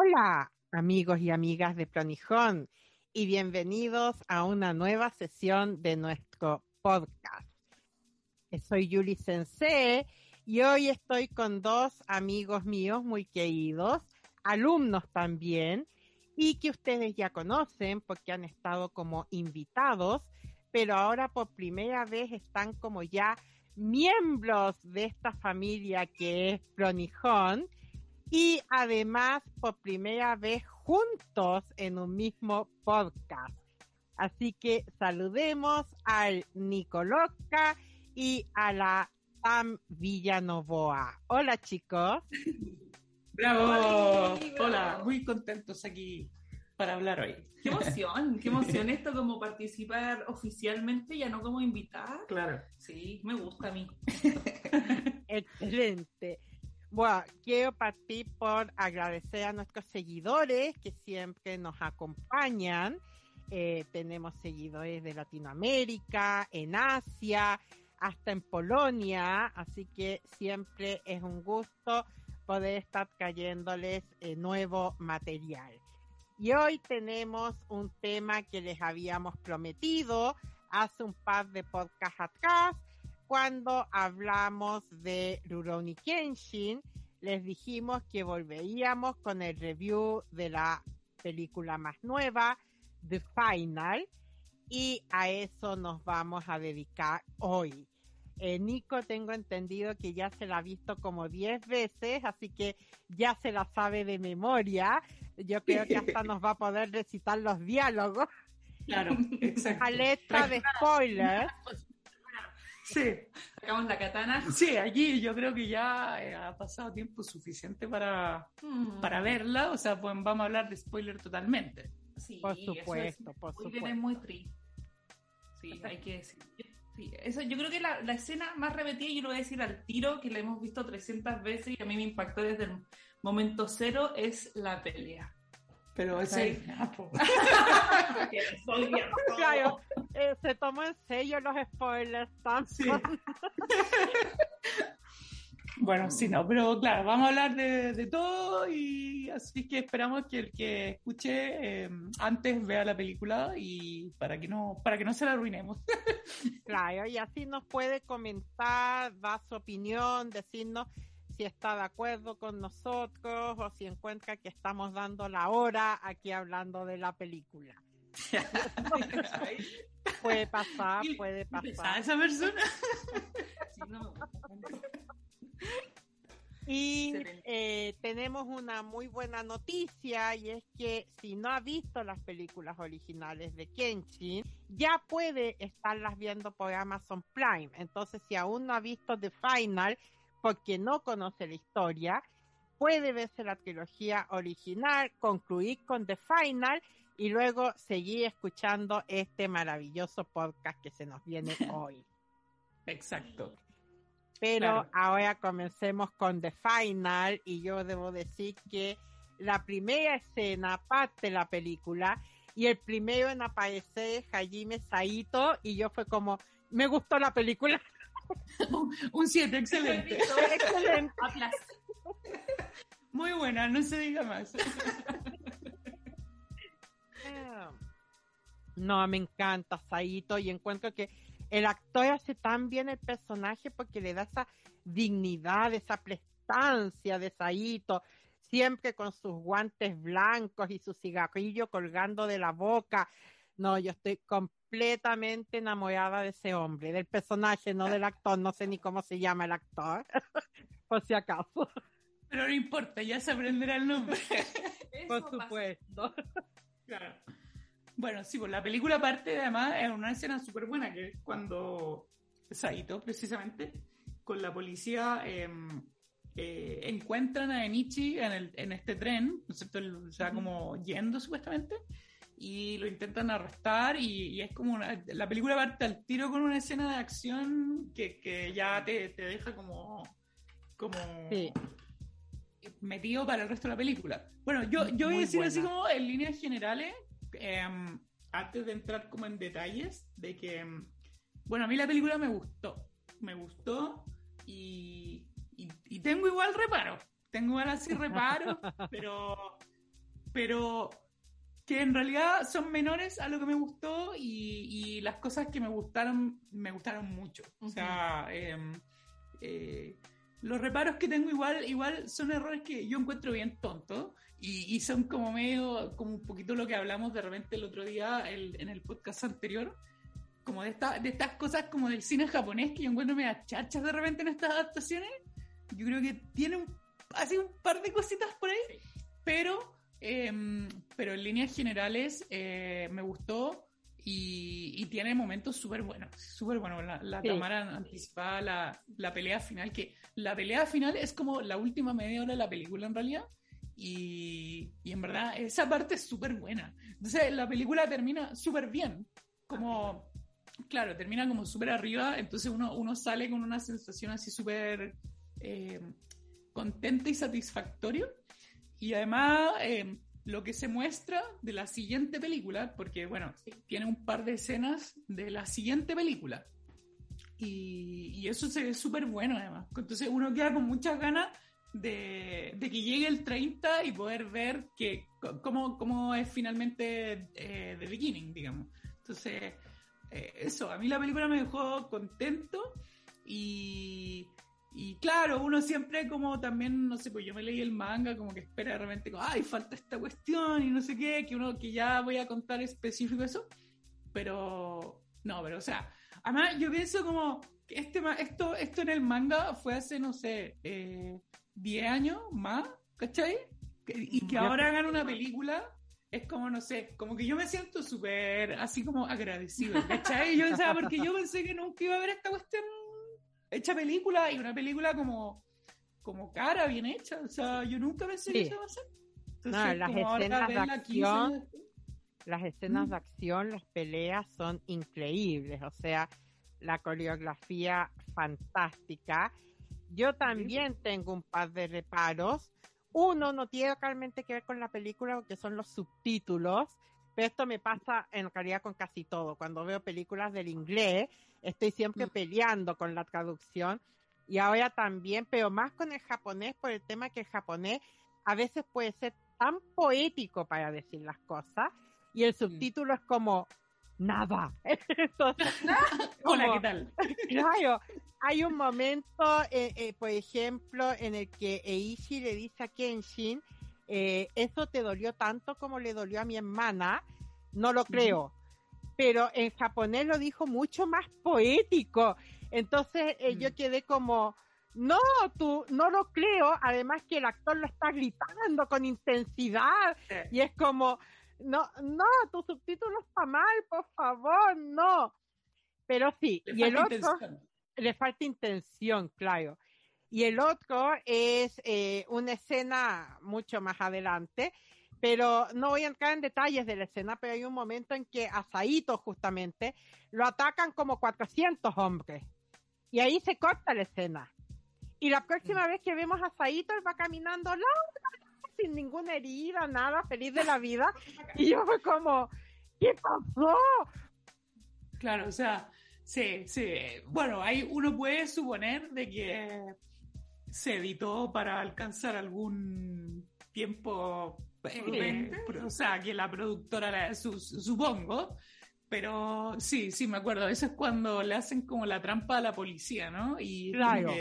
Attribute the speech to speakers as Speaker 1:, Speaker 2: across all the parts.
Speaker 1: Hola, amigos y amigas de Pronijón, y bienvenidos a una nueva sesión de nuestro podcast. Soy Yuli Sensei y hoy estoy con dos amigos míos muy queridos, alumnos también, y que ustedes ya conocen porque han estado como invitados, pero ahora por primera vez están como ya miembros de esta familia que es Pronijón y además por primera vez juntos en un mismo podcast. Así que saludemos al Nicoloca y a la Tam Villanovoa. Hola chicos.
Speaker 2: Bravo. Hola, muy contentos aquí para hablar hoy.
Speaker 3: Qué emoción, qué emoción esto como participar oficialmente, ya no como invitada.
Speaker 2: Claro.
Speaker 3: Sí, me gusta a mí.
Speaker 1: Excelente. Bueno, quiero partir por agradecer a nuestros seguidores que siempre nos acompañan. Eh, tenemos seguidores de Latinoamérica, en Asia, hasta en Polonia, así que siempre es un gusto poder estar trayéndoles eh, nuevo material. Y hoy tenemos un tema que les habíamos prometido hace un par de podcasts atrás, cuando hablamos de Rurouni Kenshin, les dijimos que volveríamos con el review de la película más nueva, The Final, y a eso nos vamos a dedicar hoy. Eh, Nico tengo entendido que ya se la ha visto como 10 veces, así que ya se la sabe de memoria. Yo creo que hasta nos va a poder recitar los diálogos.
Speaker 2: Claro, exacto.
Speaker 1: A letra de spoiler.
Speaker 2: Sí.
Speaker 3: Sacamos la katana.
Speaker 2: Sí, aquí yo creo que ya eh, ha pasado tiempo suficiente para,
Speaker 3: Mm.
Speaker 2: para verla, o sea, pues vamos a hablar de spoiler totalmente.
Speaker 3: Sí,
Speaker 1: Por
Speaker 3: eso es-
Speaker 1: supuesto, por
Speaker 3: muy bien,
Speaker 1: supuesto.
Speaker 3: es muy triste. Sí, hay que decir. Sí, eso, yo creo que la, la escena más repetida, yo lo voy a decir al tiro, que la hemos visto 300 veces y a mí me impactó desde el momento cero, es la pelea.
Speaker 2: Pero ah, po.
Speaker 3: Que soy bien todo.
Speaker 1: Claro, eh, se tomó en serio los spoilers tanto.
Speaker 2: Sí. Bueno, sí, no, pero claro, vamos a hablar de, de todo y así que esperamos que el que escuche eh, antes vea la película y para que no para que no se la arruinemos.
Speaker 1: Claro, y así nos puede comentar, dar su opinión, decirnos si está de acuerdo con nosotros o si encuentra que estamos dando la hora aquí hablando de la película. Puede pasar, puede
Speaker 2: ¿Pesada
Speaker 1: pasar.
Speaker 2: esa persona?
Speaker 3: Sí, no.
Speaker 1: Y eh, tenemos una muy buena noticia y es que si no ha visto las películas originales de Kenshin, ya puede estarlas viendo por Amazon Prime. Entonces, si aún no ha visto The Final, porque no conoce la historia, puede verse la trilogía original, concluir con The Final y luego seguir escuchando este maravilloso podcast que se nos viene hoy.
Speaker 2: Exacto.
Speaker 1: Pero
Speaker 2: Claro.
Speaker 1: ahora comencemos con The Final y yo debo decir que la primera escena parte de la película y el primero en aparecer es Hajime Saito y yo fue como, me gustó la película.
Speaker 2: Un 7, excelente.
Speaker 1: Excelente.
Speaker 2: Muy buena, no se diga más.
Speaker 1: No, me encanta Saito y encuentro que el actor hace tan bien el personaje porque le da esa dignidad, esa prestancia de Saito, siempre con sus guantes blancos y su cigarrillo colgando de la boca. No, yo estoy completamente enamorada de ese hombre, del personaje, no del actor, no sé ni cómo se llama el actor, por si acaso,
Speaker 2: Pero no importa, ya se aprenderá el nombre.
Speaker 3: Eso
Speaker 1: por supuesto.
Speaker 2: Claro. Bueno, sí, pues la película parte además es una escena súper buena, que es cuando Saito, precisamente, con la policía eh, eh, encuentran a Enichi en, el, en este tren, ¿no es cierto? O sea, como yendo supuestamente, y lo intentan arrestar y, y es como una, la película parte al tiro con una escena de acción que, que ya te, te deja como como
Speaker 1: Sí.
Speaker 2: metido para el resto de la película. Bueno, yo, yo voy a decir así como en líneas generales, em, antes de entrar como en detalles, de que, em, bueno, a mí la película me gustó, me gustó y, y, y tengo igual reparo, tengo igual así reparo, pero pero que en realidad son menores a lo que me gustó y, las cosas que me gustaron, me gustaron mucho. O sea, em, eh, los reparos que tengo igual, igual son errores que yo encuentro bien tontos y, son como medio, como un poquito lo que hablamos de repente el otro día en el podcast anterior, como de, esta, de estas cosas como del cine japonés que yo encuentro medio chachas de repente en estas adaptaciones. Yo creo que tiene un, así un par de cositas por ahí, pero Em, pero en líneas generales eh, me gustó y, tiene momentos súper buenos, súper buenos. La, la cámara anticipada, la, la, pelea final, que la pelea final es como la última media hora de la película en realidad. Y, y en verdad esa parte es súper buena. Entonces la película termina súper bien, como, claro, termina como súper arriba, entonces uno, uno sale con una sensación así súper eh, contenta y satisfactorio. Y además, eh, lo que se muestra de la siguiente película, porque bueno, tiene un par de escenas de la siguiente película. Y, y eso se ve súper bueno además. Entonces uno queda con muchas ganas de, de, que llegue el 30 y poder ver que, cómo, cómo es finalmente eh, The Beginning, digamos. Entonces, eh, eso, a mí la película me dejó contento y y claro, uno siempre como también, no sé, pues yo me leí el manga, como que espera de repente, como, ay, falta esta cuestión y no sé qué, que uno, que ya voy a contar específico eso, pero, no, pero o sea, además yo pienso como, que este, esto, esto en el manga fue hace, no sé, eh, 10 años más, ¿cachai? Y que ahora hagan una película es como, no sé, como que yo me siento súper así como agradecido, ¿cachai? Yo, sea, porque yo pensé que nunca iba a haber esta cuestión hecha película y una película como, como cara, bien hecha. O sea, yo nunca pensé que eso iba a ser.
Speaker 1: no, las escenas de acción, las escenas de acción, las peleas son increíbles. O sea, la coreografía fantástica. Yo también tengo un par de reparos. Uno no tiene realmente que ver con la película porque son los subtítulos, pero esto me pasa en realidad con casi todo. Cuando veo películas del inglés, estoy siempre mm. peleando con la traducción y ahora también, pero más con el japonés por el tema que el japonés a veces puede ser tan poético para decir las cosas y el mm. subtítulo es como nada.
Speaker 2: Hola, ¿qué tal?
Speaker 1: claro, hay un momento, eh, eh, por ejemplo, en el que Eishi le dice a Kenshin, eh, eso te dolió tanto como le dolió a mi hermana, no lo creo pero en japonés lo dijo mucho más poético. Entonces eh, yo mm. quedé como, no, tú, no lo creo, además que el actor lo está gritando con intensidad y es como, no, no, tu subtítulo está mal, por favor, no. Pero sí, y el otro, le falta intención, claro. Y el otro es eh, una escena mucho más adelante, pero no voy a entrar en detalles de la escena, pero hay un momento en que a Saito justamente lo atacan como 400 hombres. Y ahí se corta la escena. Y la próxima vez que vemos a Saito, él va caminando sin ninguna herida, nada, feliz de la vida. Y yo fue como, ¿qué pasó?
Speaker 2: Claro, o sea, sí, sí. Bueno, ahí uno puede suponer de que se editó para alcanzar algún tiempo o sea, que la productora, supongo, pero sí, sí, me acuerdo. Eso es cuando le hacen como la trampa a la policía, ¿no? Y
Speaker 1: claro.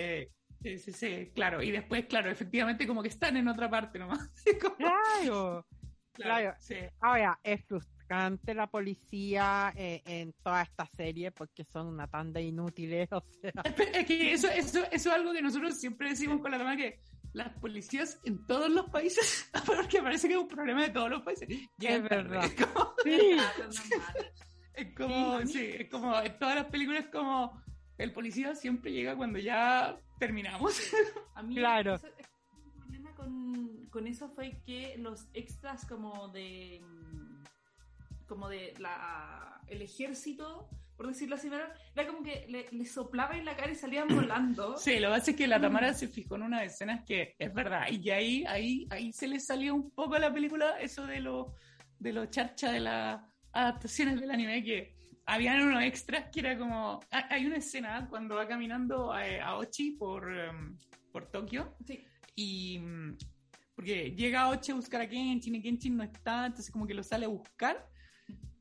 Speaker 2: sí, sí, sí, claro. Y después, claro, efectivamente como que están en otra parte nomás.
Speaker 1: Claro. Claro. Sí. Ahora, es frustrante la policía eh, en toda esta serie porque son una tanda inútiles, o sea.
Speaker 2: Es que eso, eso, eso es algo que nosotros siempre decimos con la trama que las policías en todos los países, porque parece que es un problema de todos los países.
Speaker 1: es verdad.
Speaker 2: Es como, sí. es como, sí, es como, en todas las películas como, el policía siempre llega cuando ya terminamos.
Speaker 3: A mí,
Speaker 1: claro.
Speaker 3: el problema con, con eso fue que los extras como de, como de la, el ejército por decirlo así, era como que le, soplaba en la cara y salían volando.
Speaker 2: Sí, lo que pasa es que la Tamara se fijó en una escena que es verdad, y que ahí, ahí, ahí se le salió un poco a la película eso de lo, de lo charcha de las adaptaciones del anime, que habían unos extras que era como, hay una escena cuando va caminando a, Ochi por, em, por Tokio,
Speaker 3: sí.
Speaker 2: y porque llega Oche a buscar a Kenshin y Kenshin no está, entonces como que lo sale a buscar.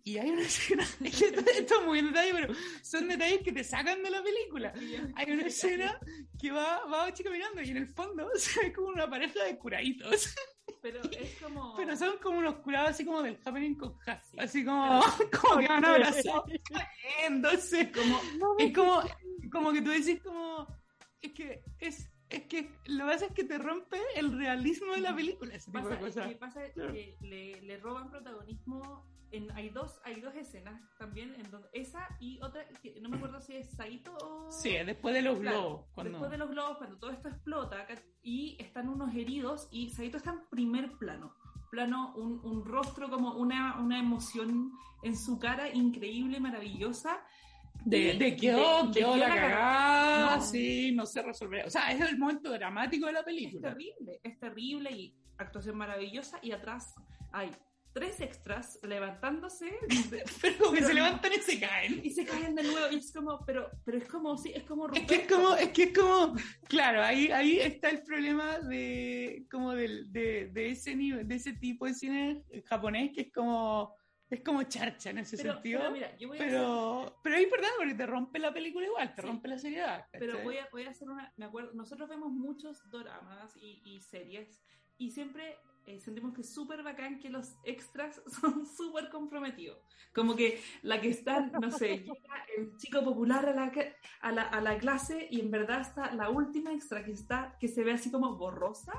Speaker 2: Y hay una escena, es que esto es muy en detalle, pero son detalles que te sacan de la película. Hay una escena que va, va Oche caminando y en el fondo se ve como una pareja de curaditos.
Speaker 3: Pero es como.
Speaker 2: Pero son como unos curados así como del Happening con Hassi. Así como, como que van abrazados. Entonces, como, es como, como que tú decís como. Es que es. Es que lo que pasa es que te rompe el realismo de la película, ese tipo
Speaker 3: pasa,
Speaker 2: de cosas.
Speaker 3: que pasa
Speaker 2: Claro.
Speaker 3: que le, le roban protagonismo. En, hay, dos, hay dos escenas también, en donde esa y otra, que no me acuerdo si es Saito o.
Speaker 2: Sí, después de los
Speaker 3: Claro,
Speaker 2: globos. Cuando...
Speaker 3: Después de los globos, cuando todo esto explota y están unos heridos y Saito está en primer plano. Plano, un, un rostro como una, una emoción en su cara increíble, maravillosa.
Speaker 2: De, de quedó,
Speaker 3: de-
Speaker 2: quedó
Speaker 3: que
Speaker 2: la cagada,
Speaker 3: No.
Speaker 2: sí, no se resolverá. O sea, es el momento dramático de la
Speaker 3: Es
Speaker 2: película.
Speaker 3: terrible, es terrible y actuación maravillosa. Y atrás hay tres extras levantándose
Speaker 2: Pero como que
Speaker 3: Pero
Speaker 2: se
Speaker 3: no.
Speaker 2: levantan y se caen.
Speaker 3: y se caen de nuevo. Y es como, pero, pero es como, sí, es como
Speaker 2: Es que es como, es que es como, claro, ahí, ahí está el problema de, como del, de, de ese nivel, de ese tipo de cine japonés que es como, es como charcha en ese
Speaker 3: pero,
Speaker 2: sentido.
Speaker 3: pero mira, yo voy a hacer-
Speaker 2: Pero, pero es importante porque te rompe la película igual, te
Speaker 3: Sí.
Speaker 2: rompe la seriedad.
Speaker 3: Pero
Speaker 2: ¿cachai?
Speaker 3: voy a, voy a hacer una. Me acuerdo, nosotros vemos muchos doramas y, y series y siempre eh, sentimos que es súper bacán que los extras son súper comprometidos. Como que la que está, no sé, llega el chico popular a la, a, la, a la clase y en verdad está la última extra que está, que se ve así como borrosa.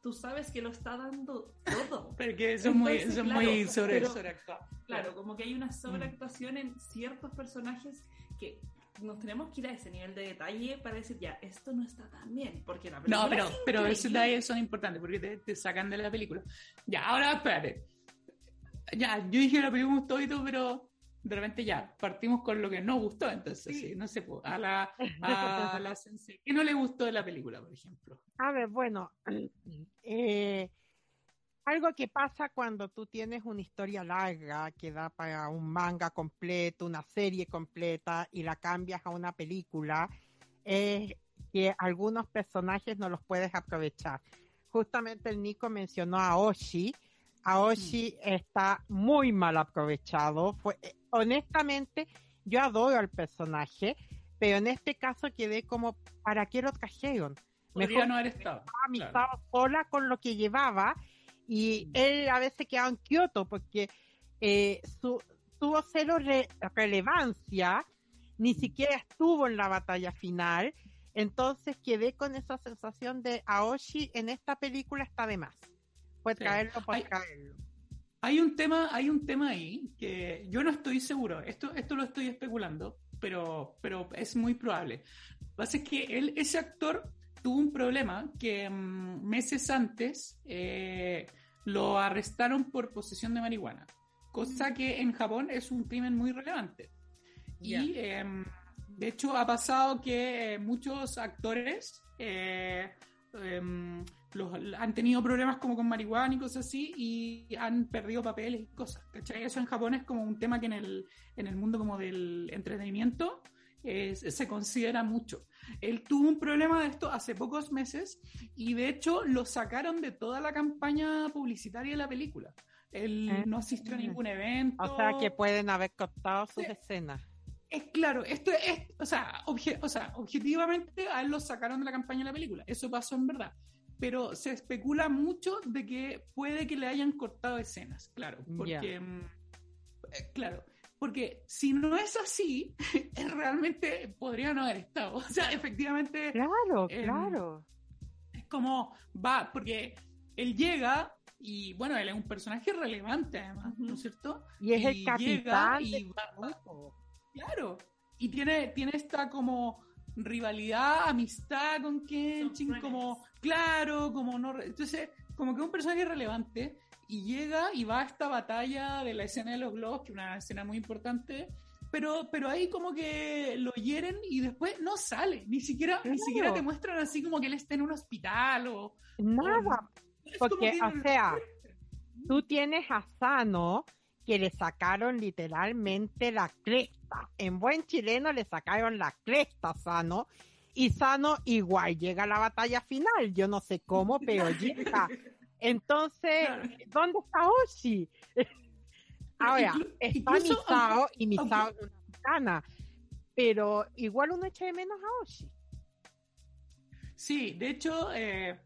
Speaker 3: Tú sabes que lo está dando todo.
Speaker 2: Porque son muy, son
Speaker 3: claro,
Speaker 2: muy sobre,
Speaker 3: pero-. Claro, como que hay una sobreactuación en ciertos personajes que nos tenemos que ir a ese nivel de detalle para decir, ya, esto no está tan bien, porque la película
Speaker 2: No, pero,
Speaker 3: es
Speaker 2: pero esos detalles son importantes porque te, te sacan de la película. Ya, ahora espérate. Ya, yo dije que la película me gustó y todo, pero de repente ya, partimos con lo que no gustó, entonces,
Speaker 1: Sí.
Speaker 2: sí, no sé, a la, a la sensei. ¿Qué no le gustó de la película, por ejemplo?
Speaker 1: A ver, bueno, eh, algo que pasa cuando tú tienes una historia larga que da para un manga completo, una serie completa y la cambias a una película, es que algunos personajes no los puedes aprovechar. Justamente el Nico mencionó a Oshi. Aoshi está muy mal aprovechado. Fue, eh, honestamente, yo adoro al personaje, pero en este caso quedé como, ¿para qué lo trajeron? Mejor
Speaker 2: no haber estado.
Speaker 1: amistad sola con lo que llevaba y él a veces quedaba en Kioto porque eh, su, tuvo cero re- relevancia, ni siquiera estuvo en la batalla final, entonces quedé con esa sensación de Aoshi en esta película está de más.
Speaker 2: Sí.
Speaker 1: traerlo por
Speaker 2: Hay-
Speaker 1: traerlo.
Speaker 2: Hay un tema, hay un tema ahí que yo no estoy seguro. Esto, esto lo estoy especulando, pero, pero es muy probable. Lo que pasa es que él, ese actor tuvo un problema que mm, meses antes eh, lo arrestaron por posesión de marihuana, cosa que en Japón es un crimen muy relevante. Y em, de hecho ha pasado que eh, muchos actores eh, em, los, han tenido problemas como con marihuana y cosas así y han perdido papeles y cosas. ¿cachai? Eso en Japón es como un tema que en el, en el mundo como del entretenimiento eh, se considera mucho. Él tuvo un problema de esto hace pocos meses y de hecho lo sacaron de toda la campaña publicitaria de la película. Él
Speaker 1: Ah.
Speaker 2: no asistió a ningún evento.
Speaker 1: O sea que pueden haber cortado sus
Speaker 2: Sí.
Speaker 1: escenas.
Speaker 2: Es claro, esto es, o sea, obje- o sea, objetivamente a él lo sacaron de la campaña de la película, eso pasó en verdad, pero se especula mucho de que puede que le hayan cortado escenas, claro, porque, mm, eh, claro, porque si no es así, realmente podría no haber estado, o sea, efectivamente
Speaker 1: Claro,
Speaker 2: Em,
Speaker 1: claro.
Speaker 2: es como va, porque él llega y bueno, él es un personaje relevante además, ¿no es cierto?
Speaker 1: Y es el
Speaker 2: llega
Speaker 1: capitán
Speaker 2: y
Speaker 1: del
Speaker 2: va- va-. Claro. Y tiene, tiene esta como rivalidad, amistad con Kenshin, como, claro, como no. Entonces, como que es un personaje relevante y llega y va a esta batalla de la escena de los globos, que es una escena muy importante. Pero, pero ahí como que lo hieren y después no sale, ni siquiera, ni siquiera te muestran así como que él está en un hospital o...
Speaker 1: Nada, Porque,
Speaker 2: que-
Speaker 1: o sea, tú tienes a Sano que le sacaron literalmente la cresta. En buen chileno le sacaron la cresta a Sano. Y Sano igual llega a la batalla final. Yo no sé cómo, pero llega. Entonces, ¿dónde está Oshi? Ahora, está Misao y Misao es una titana, pero igual uno echa de menos a Oshi.
Speaker 2: Sí, de hecho, eh,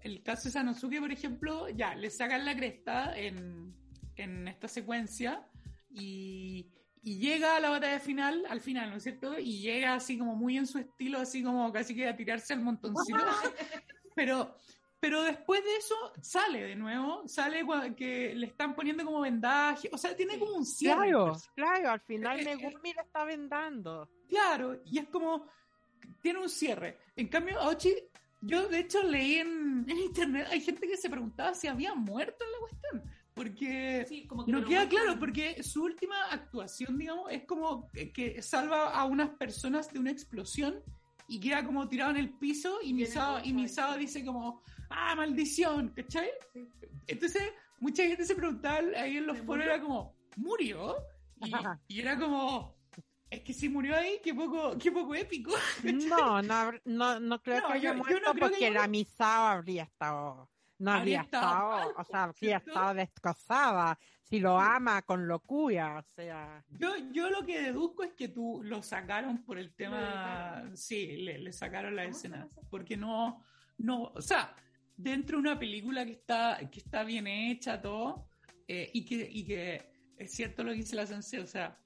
Speaker 2: el caso de Sanosuke, por ejemplo, ya, le sacan la cresta en, en esta secuencia y, y, llega a la batalla final, al final, ¿no es cierto? Y llega así como muy en su estilo, así como casi que a tirarse al montoncito. pero, pero después de eso sale de nuevo, sale que le están poniendo como vendaje, o sea, tiene como un cierre.
Speaker 1: Claro, claro, al final eh, Megumi eh, le está vendando.
Speaker 2: Claro, y es como, tiene un cierre. En cambio, Ochi, yo de hecho leí en, en internet, hay gente que se preguntaba si había muerto en la cuestión. Porque no queda claro, porque su última actuación, digamos, es como que, salva a unas personas de una explosión y queda como tirado en el piso y Misao, y Misao dice como, ah, maldición, ¿cachai? Entonces, mucha gente se preguntaba ahí en los foros, era como, ¿murió? Y, era como, es que si murió ahí, qué poco, qué poco épico.
Speaker 1: No, no, no, no creo que haya muerto porque la Misao habría estado no habría, estado, o sea, habría estado destrozada. Si lo ama con locura, o sea.
Speaker 2: Yo, yo lo que deduzco es que tú lo sacaron por el tema. Sí, le, sacaron la escena. Porque no, no, o sea, dentro de una película que está, que está bien hecha, todo, eh, y, que, y que es cierto lo que dice la sensei, o sea,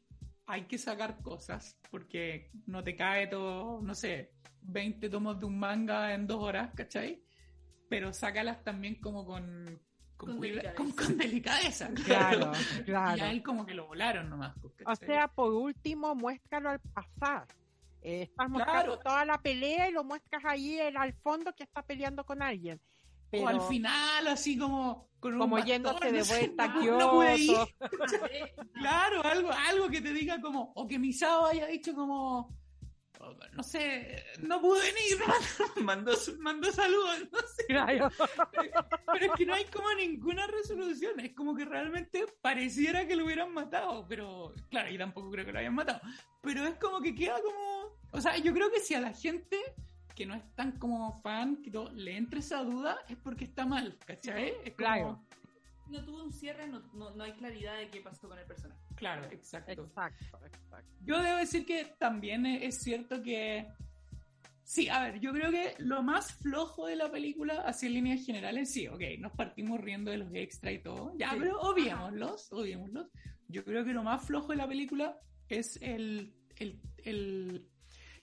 Speaker 2: hay que sacar cosas, porque no te cae todo, no sé, 20 tomos de un manga en dos horas, ¿cachai? pero sácalas también como con, con, delicadeza.
Speaker 1: Claro, claro.
Speaker 2: Y a él como que lo volaron nomás. Pues,
Speaker 1: o sea, por último, muéstralo al pasar. Eh, estás mostrando toda la pelea y lo muestras ahí al fondo que está peleando con alguien.
Speaker 2: O al final, así como con
Speaker 1: como yéndose de vuelta
Speaker 2: claro, algo, algo que te diga como, o que Misao haya dicho como, no sé, no pude venir, mandó, mandó saludos, no sé. Pero es que no hay como ninguna resolución, es como que realmente pareciera que lo hubieran matado, pero claro, y tampoco creo que lo hayan matado, pero es como que queda como, o sea, yo creo que si a la gente que no es tan como fan, que le entre esa duda, es porque está mal, ¿cachai? Es
Speaker 1: claro.
Speaker 3: No tuvo un cierre, no, no hay claridad de qué pasó con el personaje.
Speaker 2: Claro, exacto.
Speaker 1: Exacto, exacto.
Speaker 2: Yo debo decir que también es cierto que. Sí, a ver, yo creo que lo más flojo de la película, así en líneas generales, sí, ok, nos partimos riendo de los extra y todo, ya, pero obviémoslos, obviémoslos. Yo creo que lo más flojo de la película es el, el, el,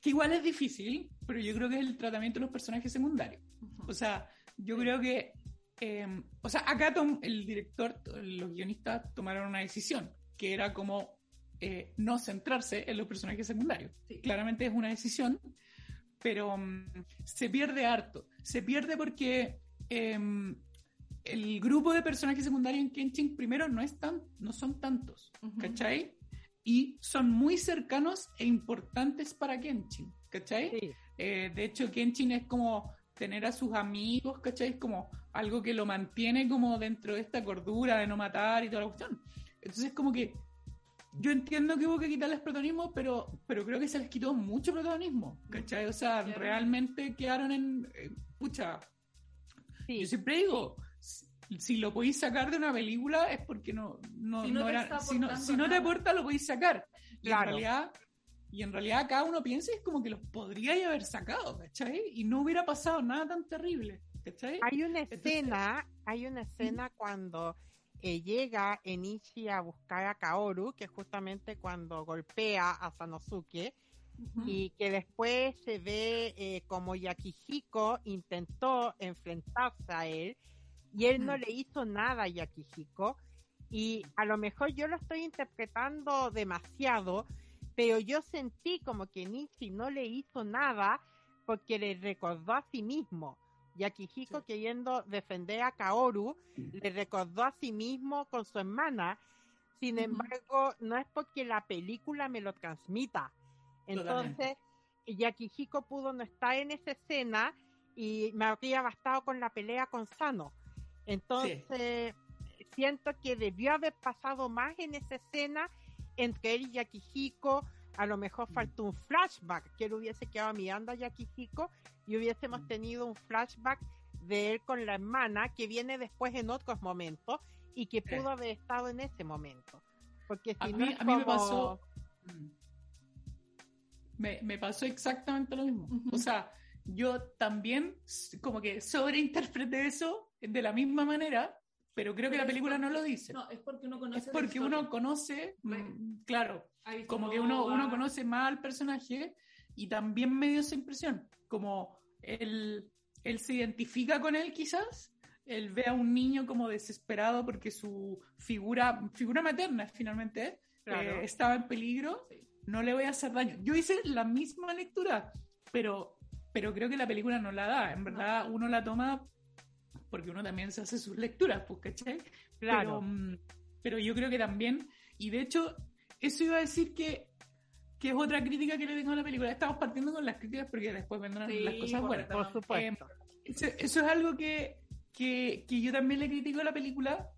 Speaker 2: que igual es difícil, pero yo creo que es el tratamiento de los personajes secundarios. O sea, yo creo que, eh, o sea, acá el director, los guionistas tomaron una decisión, que era como eh, no centrarse en los personajes secundarios. Claramente es una decisión, pero mm, se pierde harto. Se pierde porque em, el grupo de personajes secundarios en Kenshin primero no, es tan, no son tantos, ¿cachai? Y son muy cercanos e importantes para Kenshin, ¿cachai? Eh, de hecho, Kenshin es como tener a sus amigos, ¿cachai? Es como algo que lo mantiene como dentro de esta cordura de no matar y toda la cuestión. Entonces, como que yo entiendo que hubo que quitarles protagonismo, pero, pero creo que se les quitó mucho protagonismo, ¿cachai? O sea, realmente quedaron en. Eh, pucha. Yo siempre digo, si, lo podéis sacar de una película es porque no, no, si no, era, si no, si no te aporta, lo podéis sacar. Y en realidad. Y en realidad cada uno piensa es como que los podríais haber sacado, ¿cachai? Y no hubiera pasado nada tan terrible, ¿cachai?
Speaker 1: Hay una escena, hay una escena cuando llega Enishi a buscar a Kaoru, que es justamente cuando golpea a Sanosuke, y que después se ve eh, como Yakihiko intentó enfrentarse a él, y él no le hizo nada a Yakihiko, y a lo mejor yo lo estoy interpretando demasiado, pero yo sentí como que Enishi no le hizo nada porque le recordó a sí mismo y Akihiko queriendo defender a Kaoru le recordó a sí mismo con su hermana. Sin embargo, no es porque la película me lo transmita. Entonces, Yakihiko pudo no estar en esa escena y me habría bastado con la pelea con Sano. Entonces, siento que debió haber pasado más en esa escena entre él y Yakihiko. A lo mejor faltó un flashback que él hubiese quedado mirando a Yakihiko y hubiésemos tenido un flashback de él con la hermana que viene después en otros momentos y que pudo haber estado en ese momento. Porque
Speaker 2: A
Speaker 1: si no
Speaker 2: mí,
Speaker 1: es
Speaker 2: a mí me
Speaker 1: como-
Speaker 2: pasó. Me, me pasó exactamente lo mismo. O sea, yo también como que sobreinterpreté eso de la misma manera, pero creo que la película no lo dice.
Speaker 3: No, es porque uno conoce.
Speaker 2: es porque uno conoce, mm,
Speaker 3: Bueno.
Speaker 2: claro, como que uno, uno conoce más al personaje y también me dio esa impresión, como él, él se identifica con él quizás, él ve a un niño como desesperado porque su figura, figura materna finalmente,
Speaker 1: Claro.
Speaker 2: eh, estaba en peligro, no le voy a hacer daño. Yo hice la misma lectura, pero, pero creo que la película no la da, en verdad uno la toma porque uno también se hace sus lecturas, pues, ¿cachai?
Speaker 1: Claro.
Speaker 2: Pero, mm, pero yo creo que también, y de hecho, eso iba a decir que, que es otra crítica que le tengo a la película. Estamos partiendo con las críticas porque después vendrán
Speaker 3: Sí,
Speaker 2: las cosas buenas.
Speaker 1: por supuesto.
Speaker 2: Eso, eso es algo que, que, que yo también le critico a la película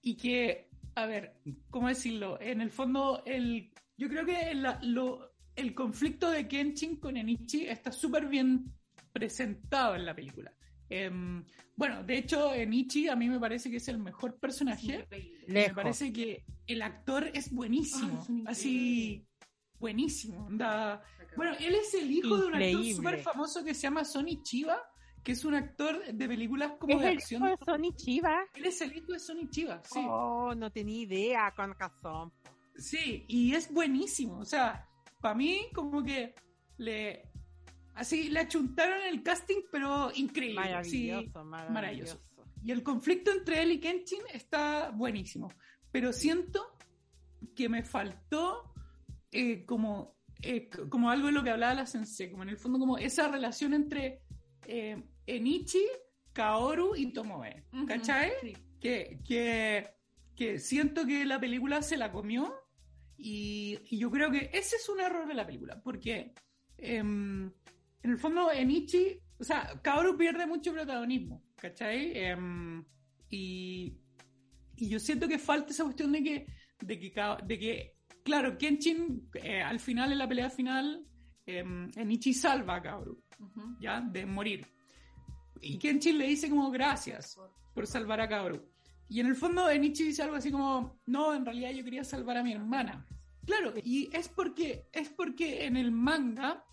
Speaker 2: y que, a ver, ¿cómo decirlo? En el fondo, el, yo creo que la- lo, el conflicto de Kenshin con Enichi está súper bien presentado en la película. Em, bueno, de hecho, Enichi a mí me parece que es el mejor personaje. Me parece que el actor es buenísimo, así buenísimo. onda. Bueno, él es el hijo de un actor súper famoso que se llama Sonny Chiba, que es un actor de películas como
Speaker 1: ¿Es
Speaker 2: de
Speaker 1: el
Speaker 2: acción.
Speaker 1: hijo de Sony Chiva?
Speaker 2: Él es el hijo de Sonny Chiba, sí.
Speaker 1: Oh, no tenía idea, con razón.
Speaker 2: Sí, y es buenísimo. O sea, para mí como que le así le achuntaron el casting, pero increíble. sí.
Speaker 1: Maravilloso, maravilloso.
Speaker 2: Y el conflicto entre él y Kenshin está buenísimo. Pero siento que me faltó eh, como, eh, como algo de lo que hablaba la Sensei, como en el fondo como esa relación entre eh, Enichi, Kaoru y Tomoe.
Speaker 3: Ujú,
Speaker 2: ¿Cachai?
Speaker 3: sí.
Speaker 2: que, que, que siento que la película se la comió y, y yo creo que ese es un error de la película, porque em, en el fondo Enichi, o sea, Kaoru pierde mucho protagonismo, ¿cachai? Em, y, y yo siento que falta esa cuestión de que, de que, de que claro, Kenshin eh, al final, en la pelea final, em, Enichi salva a Kaoru,
Speaker 3: Ujú.
Speaker 2: ¿ya? De morir. Y Kenshin le dice como gracias por salvar a Kaoru. Y en el fondo Enichi dice algo así como, no, en realidad yo quería salvar a mi hermana. Claro, y es porque, es porque en el manga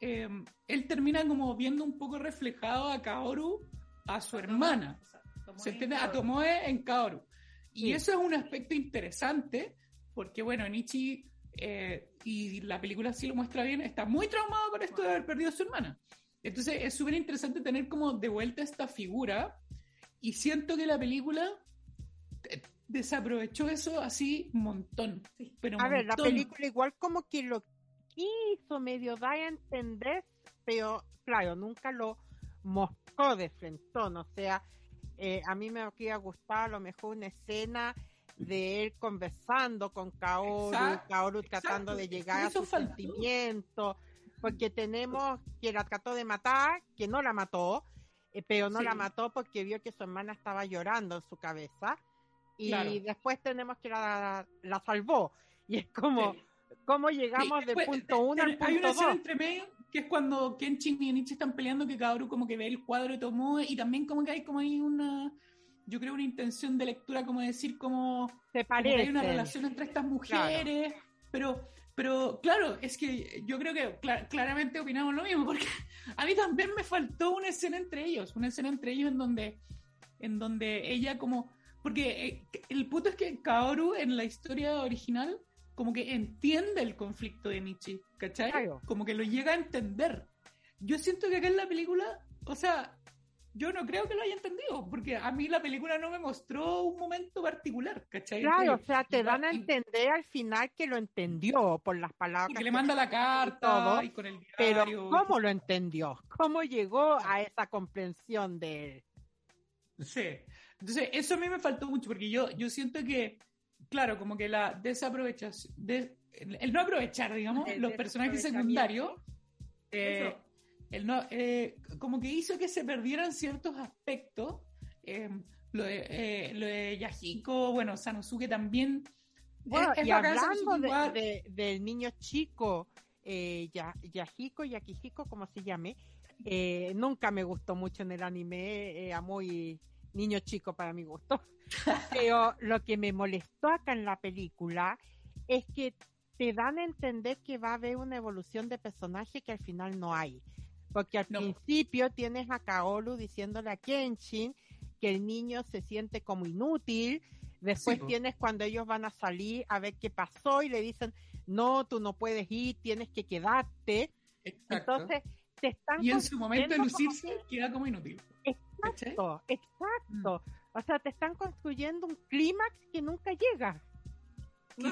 Speaker 2: eh, él termina como viendo un poco reflejado a Kaoru, a su hermana.
Speaker 3: Tomoe
Speaker 2: ¿Se entiende? A. Tomoe en Kaoru. Y
Speaker 1: Sí.
Speaker 2: eso es un aspecto interesante, porque bueno, Enichi, eh, y la película sí lo muestra bien, está muy traumado con esto de haber perdido a su hermana. Entonces es súper interesante tener como de vuelta esta figura, y siento que la película eh, desaprovechó eso así un montón.
Speaker 3: Sí.
Speaker 2: Pero
Speaker 1: A ver, la película igual como que lo quiso medio dar a entender, pero claro, nunca lo mostró de frentón. O sea, eh, a mí me habría gustado a lo mejor una escena de él conversando con Kaoru,
Speaker 2: Exacto,
Speaker 1: Kaoru tratando
Speaker 2: exacto,
Speaker 1: de llegar a sus sentimientos, porque tenemos que la trató de matar, que no la mató, eh, pero no
Speaker 2: Sí.
Speaker 1: la mató porque vio que su hermana estaba llorando en su cabeza. Y
Speaker 2: Claro.
Speaker 1: después tenemos que la, la salvó. Y es como,
Speaker 2: Sí.
Speaker 1: ¿Cómo llegamos
Speaker 2: Sí, después,
Speaker 1: punto uno al
Speaker 2: Hay
Speaker 1: punto
Speaker 2: una escena entre medio que es cuando Kenshin y Enichi están peleando que Kaoru como que ve el cuadro de Tomoe y también como que hay como ahí una yo creo una intención de lectura como decir como,
Speaker 1: Se
Speaker 2: como que hay una relación entre estas mujeres pero pero claro es que yo creo que cla- claramente opinamos lo mismo porque a mí también me faltó una escena entre ellos una escena entre ellos en donde en donde ella como porque eh, el punto es que Kaoru en la historia original como que entiende el conflicto de Nichi, ¿cachai?
Speaker 1: Claro.
Speaker 2: Como que lo llega a entender. Yo siento que acá en la película, o sea, yo no creo que lo haya entendido, porque a mí la película no me mostró un momento particular, ¿cachai?
Speaker 1: Claro, o sea, te
Speaker 2: y-
Speaker 1: dan a
Speaker 2: y-
Speaker 1: entender al final que lo entendió por las palabras.
Speaker 2: y que le manda la carta
Speaker 1: todo,
Speaker 2: y con el
Speaker 1: Pero,
Speaker 2: diario.
Speaker 1: ¿cómo lo entendió? ¿Cómo llegó a esa comprensión de él?
Speaker 2: Sí. Entonces, eso a mí me faltó mucho, porque yo, yo siento que, claro, como que la desaprovechación, de, el, no aprovechar, digamos,
Speaker 3: El
Speaker 2: los personajes secundarios, eh, el no, eh, como que hizo que se perdieran ciertos aspectos. eh, lo, de, eh, lo de Yahiko, bueno, Sanosuke también.
Speaker 1: Bueno, y hablando de- del niño chico eh, ya, Yahiko, Yakihiko, como se llame, eh, nunca me gustó mucho en el anime, era muy niño chico para mi gusto. Pero lo que me molestó acá en la película es que te dan a entender que va a haber una evolución de personaje que al final no hay. Porque al principio tienes a Kaoru diciéndole a Kenshin que el niño se siente como inútil. Después tienes cuando ellos van a salir a ver qué pasó y le dicen, no, tú no puedes ir, tienes que quedarte. Entonces, te están...
Speaker 2: Y en su momento lucirse queda como inútil.
Speaker 1: Exacto, exacto. Mm. O sea, te están construyendo un clímax que nunca llega.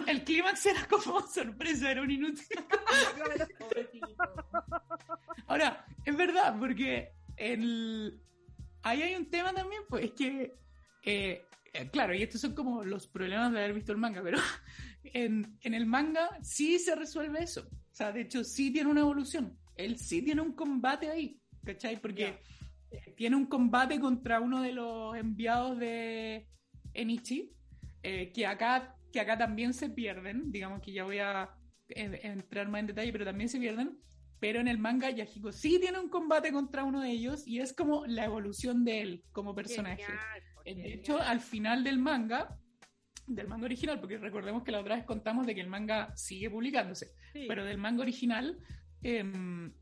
Speaker 2: El clímax era como sorpresa, era un inútil. Ahora, es verdad, porque el... ahí hay un tema también, pues es que, eh, eh, claro, y estos son como los problemas de haber visto el manga, pero en, en, el manga sí se resuelve eso. O sea, de hecho, sí tiene una evolución. Él sí tiene un combate ahí, ¿cachai? Porque tiene un combate contra uno de los enviados de Enichi, eh, que acá que acá también se pierden, digamos que ya voy a entrar más en detalle, pero también se pierden, pero en el manga Yahiko sí tiene un combate contra uno de ellos y es como la evolución de él como personaje. Eh, de hecho, al final del manga, del manga original, porque recordemos que la otra vez contamos de que el manga sigue publicándose, pero del manga original em,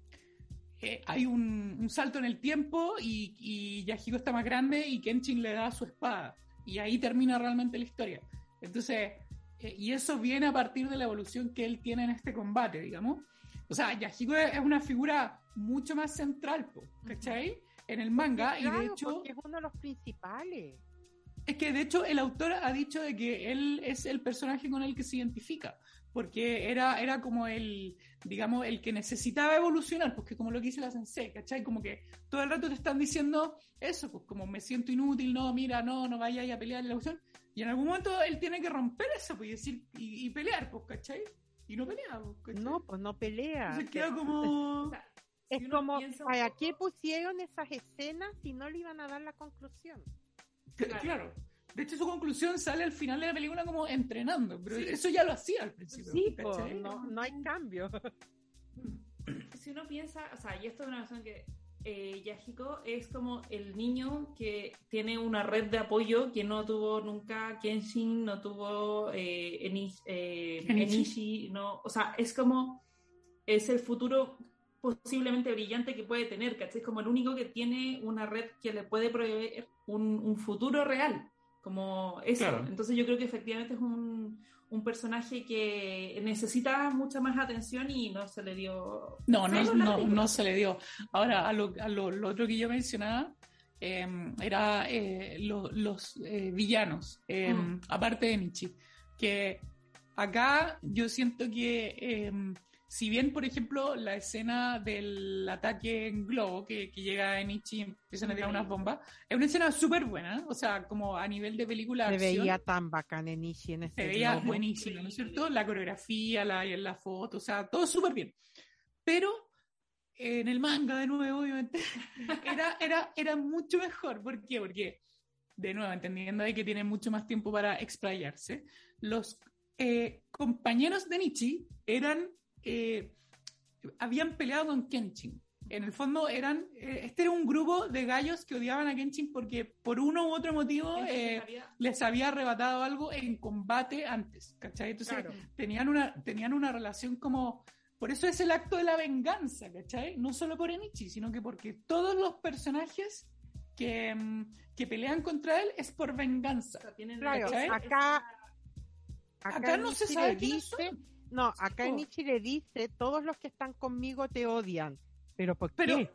Speaker 2: eh, hay un, salto en el tiempo y, y Yahiko está más grande y Kenshin le da su espada. Y ahí termina realmente la historia. Entonces, eh, y eso viene a partir de la evolución que él tiene en este combate, digamos. O sea, Yahiko es una figura mucho más central, ¿cachai? En el manga, y de hecho...
Speaker 1: Es uno de los principales.
Speaker 2: Es que de hecho el autor ha dicho de que él es el personaje con el que se identifica, porque era, era como el, digamos, el que necesitaba evolucionar, porque como lo que dice la sensei, ¿cachai? Como que todo el rato te están diciendo eso, pues como me siento inútil, no, mira, no, no vaya a pelear en la evolución, y en algún momento él tiene que romper eso, pues, y decir, y, pelear, pues, ¿cachai? Y no pelea, pues,
Speaker 1: No, pues no pelea.
Speaker 2: Se queda como...
Speaker 1: es como, ¿para qué pusieron esas escenas si no le iban a dar la conclusión?
Speaker 2: Claro. De hecho, su conclusión sale al final de la película como entrenando, pero eso ya lo hacía al principio.
Speaker 1: Sí, pues, no, no hay cambio.
Speaker 3: Si uno piensa, o sea, y esto es una razón que eh, Yahiko es como el niño que tiene una red de apoyo que no tuvo nunca Kenshin, no tuvo eh, eh Enishi. no, o sea, es como, es el futuro posiblemente brillante que puede tener, ¿cachai? Es como el único que tiene una red que le puede proveer un, futuro real, como eso. Entonces yo creo que efectivamente es un, un personaje que necesita mucha más atención y no se le dio.
Speaker 2: No, no, no, no, se le dio. Ahora, a lo, a lo, otro que yo mencionaba em, era eh, los eh, villanos, em, mm. aparte de Nietzsche, que acá yo siento que em, si bien, por ejemplo, la escena del ataque en globo que, que llega a Nietzsche y empiezan a tirar unas bombas, es una escena súper buena, o sea, como a nivel de película.
Speaker 1: Se veía tan bacán en Nietzsche en ese
Speaker 2: Se veía buenísimo, ¿no es cierto? La coreografía, la, la foto, o sea, todo súper bien. Pero en el manga, de nuevo, obviamente, era, era, era mucho mejor. ¿Por qué? Porque, de nuevo, entendiendo de que tiene mucho más tiempo para explayarse, los eh, compañeros de Nietzsche eran eh, habían peleado con Kenshin. En el fondo eran, eh, este era un grupo de gallos que odiaban a Kenshin porque por uno u otro motivo eh, les había arrebatado algo en combate antes, ¿cachai? Entonces tenían, una, tenían una relación como, por eso es el acto de la venganza, ¿cachai? No solo por Enichi, sino que porque todos los personajes que, mm, que pelean contra él es por venganza.
Speaker 1: acá, acá, no se sabe quiénes son. No, acá en Ichi le dice, todos los que están conmigo te odian. ¿Pero por qué?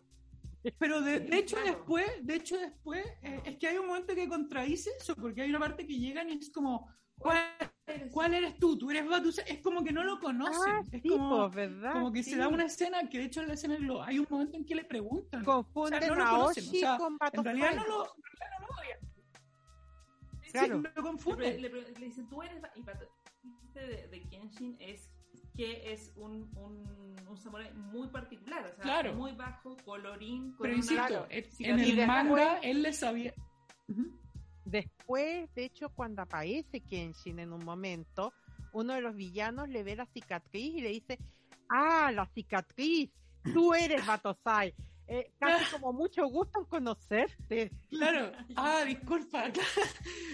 Speaker 2: Pero de, hecho después, de hecho después, eh, es que hay un momento que contradice eso, porque hay una parte que llegan y es como, ¿cuál, eres tú? ¿Tú eres Batusa? Es como que no lo conocen. Ah, es como,
Speaker 1: pues, ¿verdad?
Speaker 2: como que se da una escena, que de hecho en la escena hay un momento en que le preguntan.
Speaker 1: Confunden o sea, no a Oshi con
Speaker 2: En realidad no lo, odian.
Speaker 3: Claro. lo confunden. Le, dicen, tú eres... Y de, de, Kenshin es que es un, un, un samurai muy particular, o sea, muy bajo, colorín.
Speaker 2: Con Pero insisto, en el manga él le sabía.
Speaker 1: Después, de hecho, cuando aparece Kenshin en un momento, uno de los villanos le ve la cicatriz y le dice, Ah, la cicatriz. Tú eres Batosai. Eh, casi como mucho gusto en conocerte.
Speaker 2: Claro. Ah, disculpa.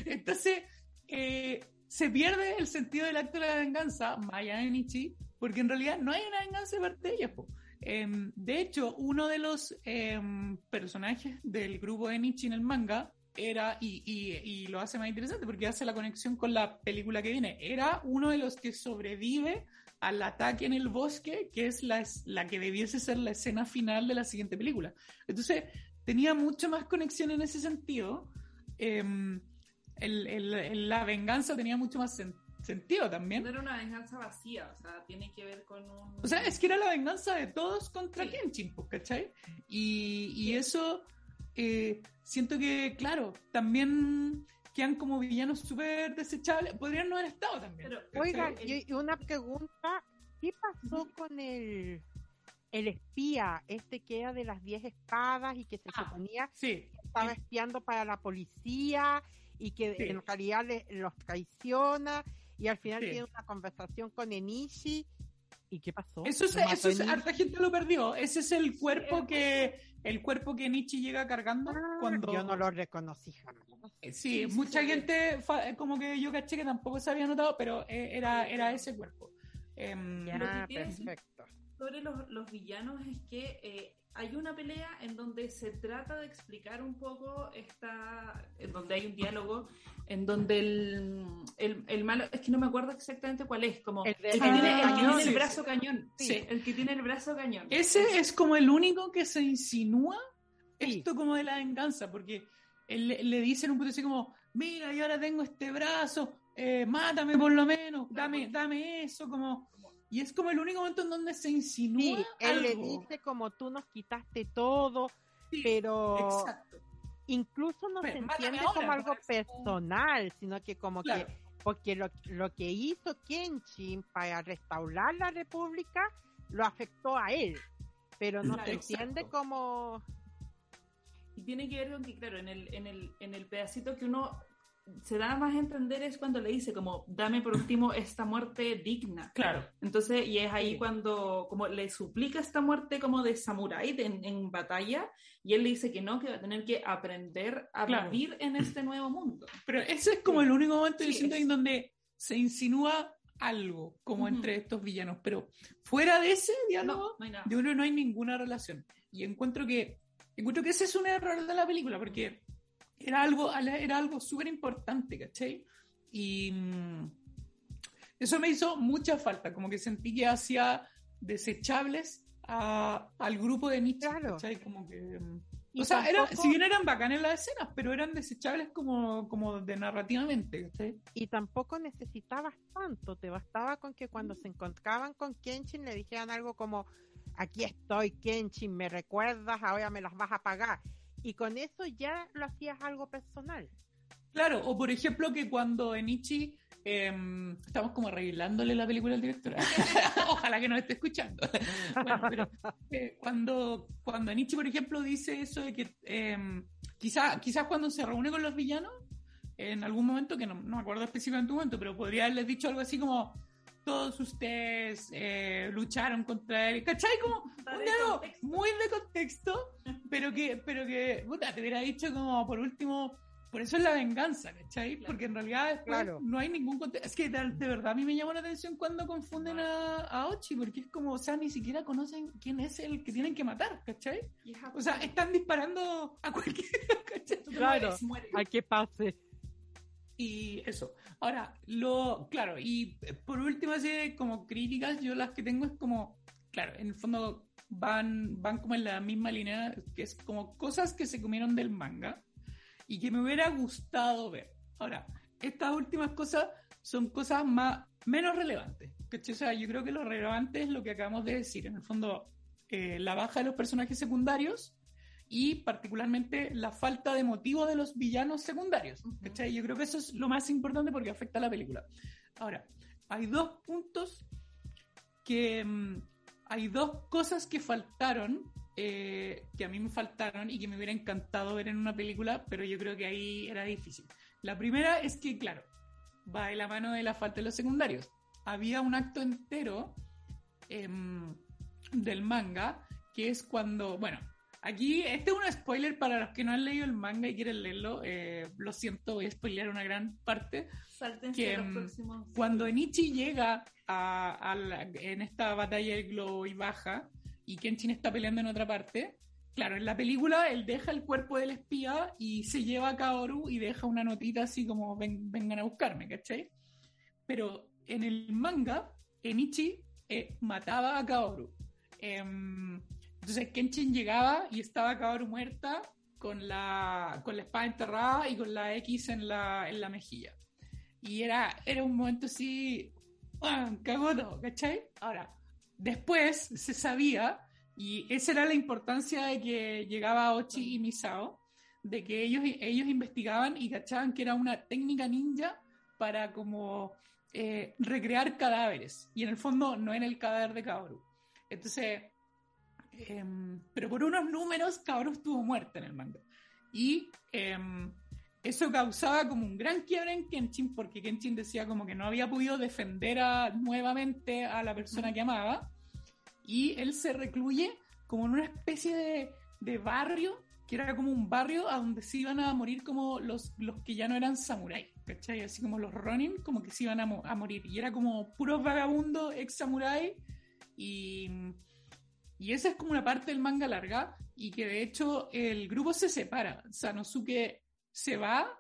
Speaker 2: Entonces, eh, se pierde el sentido del acto de la venganza, Maya Nichi, porque en realidad no hay una venganza de parte de ella. Em, de hecho, uno de los em, personajes del grupo de Nichi en el manga era, y, y, lo hace más interesante porque hace la conexión con la película que viene, era uno de los que sobrevive al ataque en el bosque, que es la, la que debiese ser la escena final de la siguiente película. Entonces, tenía mucho más conexión en ese sentido. Em, el, la venganza tenía mucho más sentido también.
Speaker 3: No era una venganza vacía, o sea, tiene que ver con un...
Speaker 2: O sea, es que era la venganza de todos contra Kenshin, pues, ¿cachai? Y, y eso, eh, siento que, claro, también quedan como villanos súper desechables. Podrían no haber estado también.
Speaker 1: oiga, y una pregunta, ¿qué pasó con el, el espía, este que era de las 10 espadas y que se ah, suponía que estaba espiando para la policía y que en realidad los traiciona y al final tiene una conversación con Enishi? ¿Y qué pasó?
Speaker 2: Eso es, eso es harta gente lo perdió. Ese es el cuerpo que el cuerpo que Nietzsche llega cargando ah, cuando
Speaker 1: yo no lo reconocí jamás.
Speaker 2: Eh, sí, mucha gente eh, como que yo caché que tampoco se había notado, pero eh, era era ese cuerpo.
Speaker 1: Em, ya, perfecto.
Speaker 3: Sobre los, los, villanos es que hay una pelea en donde se trata de explicar un poco esta, en donde hay un diálogo, en donde el, el, el malo, es que no me acuerdo exactamente cuál es, como el, que, tiene, el, brazo cañón, sí, el que tiene el brazo cañón.
Speaker 2: Ese es como el único que se insinúa esto como de la venganza, porque él, le dicen un poco así como, mira, yo ahora tengo este brazo, eh, mátame por lo menos, dame, dame eso, como y es como el único momento en donde se insinúa. Sí,
Speaker 1: él le dice como tú nos quitaste todo, pero incluso no se entiende como algo personal, sino que como que porque lo, lo que hizo Kenshin para restaurar la república lo afectó a él, pero no se entiende como
Speaker 3: y tiene que ver con que claro, en el en el en el pedacito que uno se da más a entender es cuando le dice como dame por último esta muerte digna.
Speaker 2: Claro.
Speaker 3: Entonces, y es ahí cuando como le suplica esta muerte como de samurái en, batalla y él le dice que no, que va a tener que aprender a vivir en este nuevo mundo.
Speaker 2: Pero ese es como el único momento en donde se insinúa algo como entre estos villanos, pero fuera de ese diálogo, no, yo creo que no hay ninguna relación. Y encuentro que encuentro que ese es un error de la película porque era algo, era algo súper importante, ¿cachai? Y mm, eso me hizo mucha falta, como que sentí que hacía desechables al grupo de Nietzsche, ¿cachai? Como que... Mm, o sea, si bien eran bacanas las escenas, pero eran desechables como, como de narrativamente, ¿cachai?
Speaker 1: Y tampoco necesitabas tanto, te bastaba con que cuando se encontraban con Kenshin le dijeran algo como, aquí estoy Kenshin, me recuerdas, ahora me las vas a pagar y con eso ya lo hacías algo personal.
Speaker 2: Claro, o por ejemplo que cuando Enichi em, estamos como arreglándole la película al director. Ojalá que nos esté escuchando. bueno, eh, cuando, cuando Enichi, por ejemplo, dice eso de que eh, quizás cuando se reúne con los villanos, en algún momento, que no, no me acuerdo específicamente un momento, pero podría haberles dicho algo así como todos ustedes eh, lucharon contra él, ¿cachai? Como un diálogo muy de contexto, pero que, pero que, puta, te hubiera dicho como por último, por eso es la venganza, ¿cachai? Porque en realidad claro. no hay ningún contexto. Es que de, verdad a mí me llama la atención cuando confunden a, a, Ochi, porque es como, o sea, ni siquiera conocen quién es el que tienen que matar, ¿cachai? O sea, están disparando a cualquiera, ¿cachai?
Speaker 1: Claro, a que pase.
Speaker 2: Y eso. Ahora, lo, claro, y por último, así como críticas, yo las que tengo es como, claro, en el fondo van, van como en la misma línea, que es como cosas que se comieron del manga y que me hubiera gustado ver. Ahora, estas últimas cosas son cosas más, menos relevantes. O sea, yo creo que lo relevante es lo que acabamos de decir. En el fondo, eh, la baja de los personajes secundarios y particularmente la falta de motivo de los villanos secundarios. Yo creo que eso es lo más importante porque afecta a la película. Ahora, hay dos puntos que... Mm, hay dos cosas que faltaron, eh, que a mí me faltaron y que me hubiera encantado ver en una película, pero yo creo que ahí era difícil. La primera es que, claro, va de la mano de la falta de los secundarios. Había un acto entero em, del manga, que es cuando, bueno, aquí este es un spoiler para los que no han leído el manga y quieren leerlo, eh, lo siento, voy a spoilear una gran parte. que, em, Cuando Enichi llega a, en esta batalla del globo y baja, y Kenshin está peleando en otra parte, claro, en la película él deja el cuerpo del espía y se lleva a Kaoru y deja una notita así como vengan a buscarme, ¿cachai? Pero en el manga, Enichi eh, mataba a Kaoru. Em, entonces Kenshin llegaba y estaba Kaoru muerta con la, con la espada enterrada y con la X en la, en la mejilla. Y era, era un momento así, ¡ah! cagó todo, ¿cachai? Ahora, después se sabía y esa era la importancia de que llegaba Ochi y Misao, de que ellos, ellos investigaban y cachaban que era una técnica ninja para como eh, recrear cadáveres. Y en el fondo no en el cadáver de Kaoru. Entonces, em, pero por unos números, Kaoru estuvo muerta en el manga. Y em, eso causaba como un gran quiebre en Kenshin, porque Kenshin decía como que no había podido defender nuevamente a la persona que amaba y él se recluye como en una especie de, barrio, que era como un barrio a donde se iban a morir como los, los que ya no eran samuráis, ¿cachai? Así como los Ronin, como que se iban a, morir. Y era como puros vagabundos ex samurái y... Y esa es como una parte del manga larga y que de hecho el grupo se separa. Sanosuke se va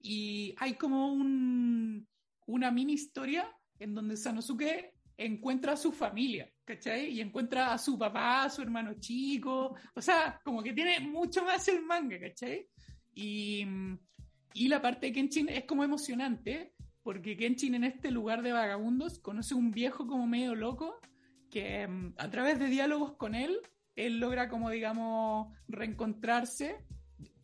Speaker 2: y hay como un, una mini historia en donde Sanosuke encuentra a su familia, ¿cachai? Y encuentra a su papá, a su hermano chico, o sea, como que tiene mucho más el manga, ¿cachai? Y, y la parte de Kenshin es como emocionante, porque Kenshin en este lugar de vagabundos conoce un viejo como medio loco, que mm, a través de diálogos con él, él logra como, digamos, reencontrarse.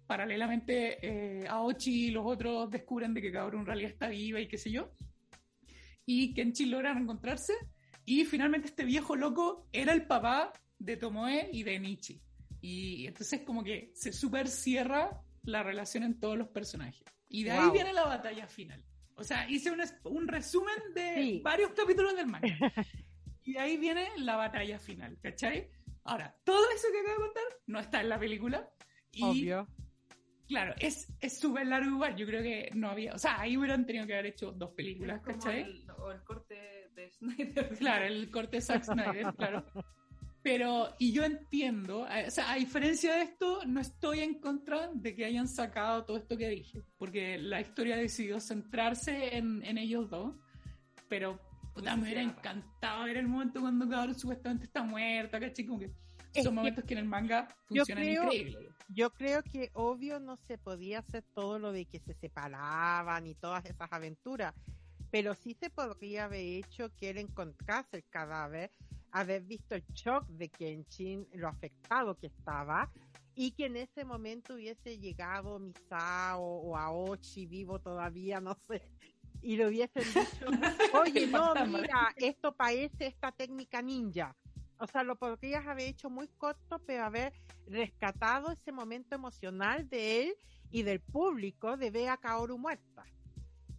Speaker 2: Paralelamente eh, a Ochi y los otros descubren de que Kaoru en realidad está viva y qué sé yo y Kenshin logra encontrarse y finalmente este viejo loco era el papá de Tomoe y de Nichi. Y entonces como que se super cierra la relación en todos los personajes. Y de ahí viene la batalla final. O sea, hice un, un resumen de varios capítulos del manga. y de ahí viene la batalla final, ¿cachai? Ahora, todo eso que acabo de contar no está en la película. Y Obvio. Claro, es súper largo igual. Yo creo que no había. O sea, ahí hubieran tenido que haber hecho dos películas, ¿cachai?
Speaker 3: o el corte de Snyder.
Speaker 2: Claro, el corte de Zack Snyder, claro. Pero, y yo entiendo, o sea, a diferencia de esto, no estoy en contra de que hayan sacado todo esto que dije, porque la historia decidió centrarse en, en ellos dos, pero puta, me hubiera encantado ver el momento cuando Kaoru supuestamente está muerta, ¿cachai? Como que son momentos que en el manga funcionan increíble.
Speaker 1: Yo creo que obvio no se podía hacer todo lo de que se separaban y todas esas aventuras, pero sí se podría haber hecho que él encontrase el cadáver, haber visto el shock de Kenshin, lo afectado que estaba, y que en ese momento hubiese llegado Misao o Aochi vivo todavía, no sé, y le hubiesen dicho, oye, no, mira, esto parece esta técnica ninja o sea, lo podrías haber hecho muy corto, pero haber rescatado ese momento emocional de él y del público de ver a Kaoru muerta.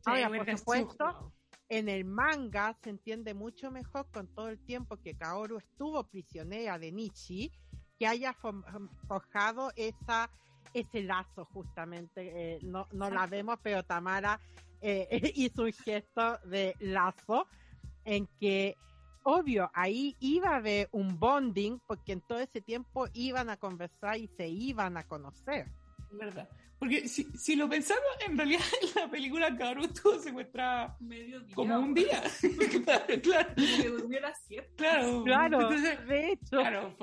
Speaker 1: Ahora, por supuesto, en el manga se entiende mucho mejor con todo el tiempo que Kaoru estuvo prisionera de Nichi, que haya forjado esa ese lazo justamente, eh, no, no la vemos, pero Tamara eh, hizo un gesto de lazo en que obvio, ahí iba a haber un bonding porque en todo ese tiempo iban a conversar y se iban a conocer.
Speaker 2: ¿Verdad? Porque si, si lo pensamos, en realidad en la película Kaoru estuvo secuestrada
Speaker 3: medio día,
Speaker 2: como un día. claro, claro.
Speaker 3: Como que durmiera siete.
Speaker 2: Claro,
Speaker 1: claro. Entonces, de hecho.
Speaker 2: Claro,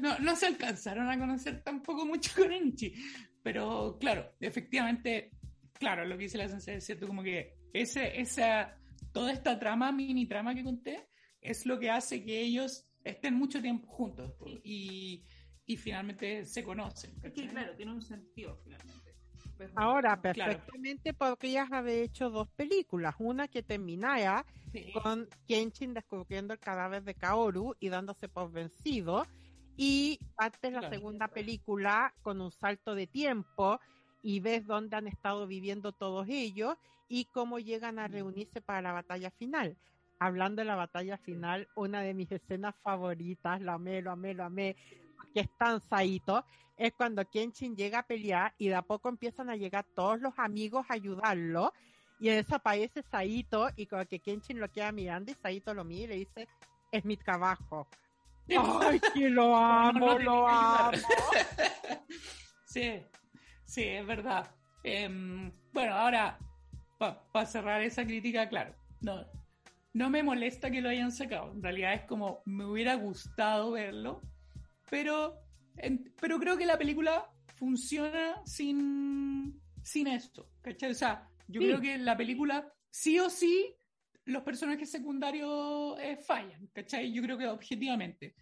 Speaker 2: no, no, se alcanzaron a conocer tampoco mucho con Enchi. Pero claro, efectivamente, claro, lo que dice la sensei es cierto, como que ese, esa, toda esta trama, mini trama que conté, es lo que hace que ellos estén mucho tiempo juntos y, y finalmente se conocen.
Speaker 3: Sí, claro, tiene un sentido finalmente.
Speaker 1: Pues, Ahora, perfectamente podrías haber hecho dos películas. Una que terminara con Kenshin descubriendo el cadáver de Kaoru y dándose por vencido. Y parte la segunda película con un salto de tiempo y ves dónde han estado viviendo todos ellos y cómo llegan a reunirse para la batalla final. hablando de la batalla final, una de mis escenas favoritas, la amé, lo amé, lo amé, que es tan saito, es cuando Kenshin llega a pelear y de a poco empiezan a llegar todos los amigos a ayudarlo y en eso aparece Saito y como que Kenshin lo queda mirando y Saito lo mira y le dice, es mi trabajo. ¡Ay, que lo amo, lo amo!
Speaker 2: sí, sí, es verdad. Em, bueno, ahora, para cerrar esa crítica, claro, no, no me molesta que lo hayan sacado. En realidad es como, me hubiera gustado verlo, pero, pero creo que la película funciona sin, sin esto, ¿cachai? O sea, yo creo que en la película, sí o sí, los personajes secundarios eh, fallan, ¿cachai? Yo creo que objetivamente.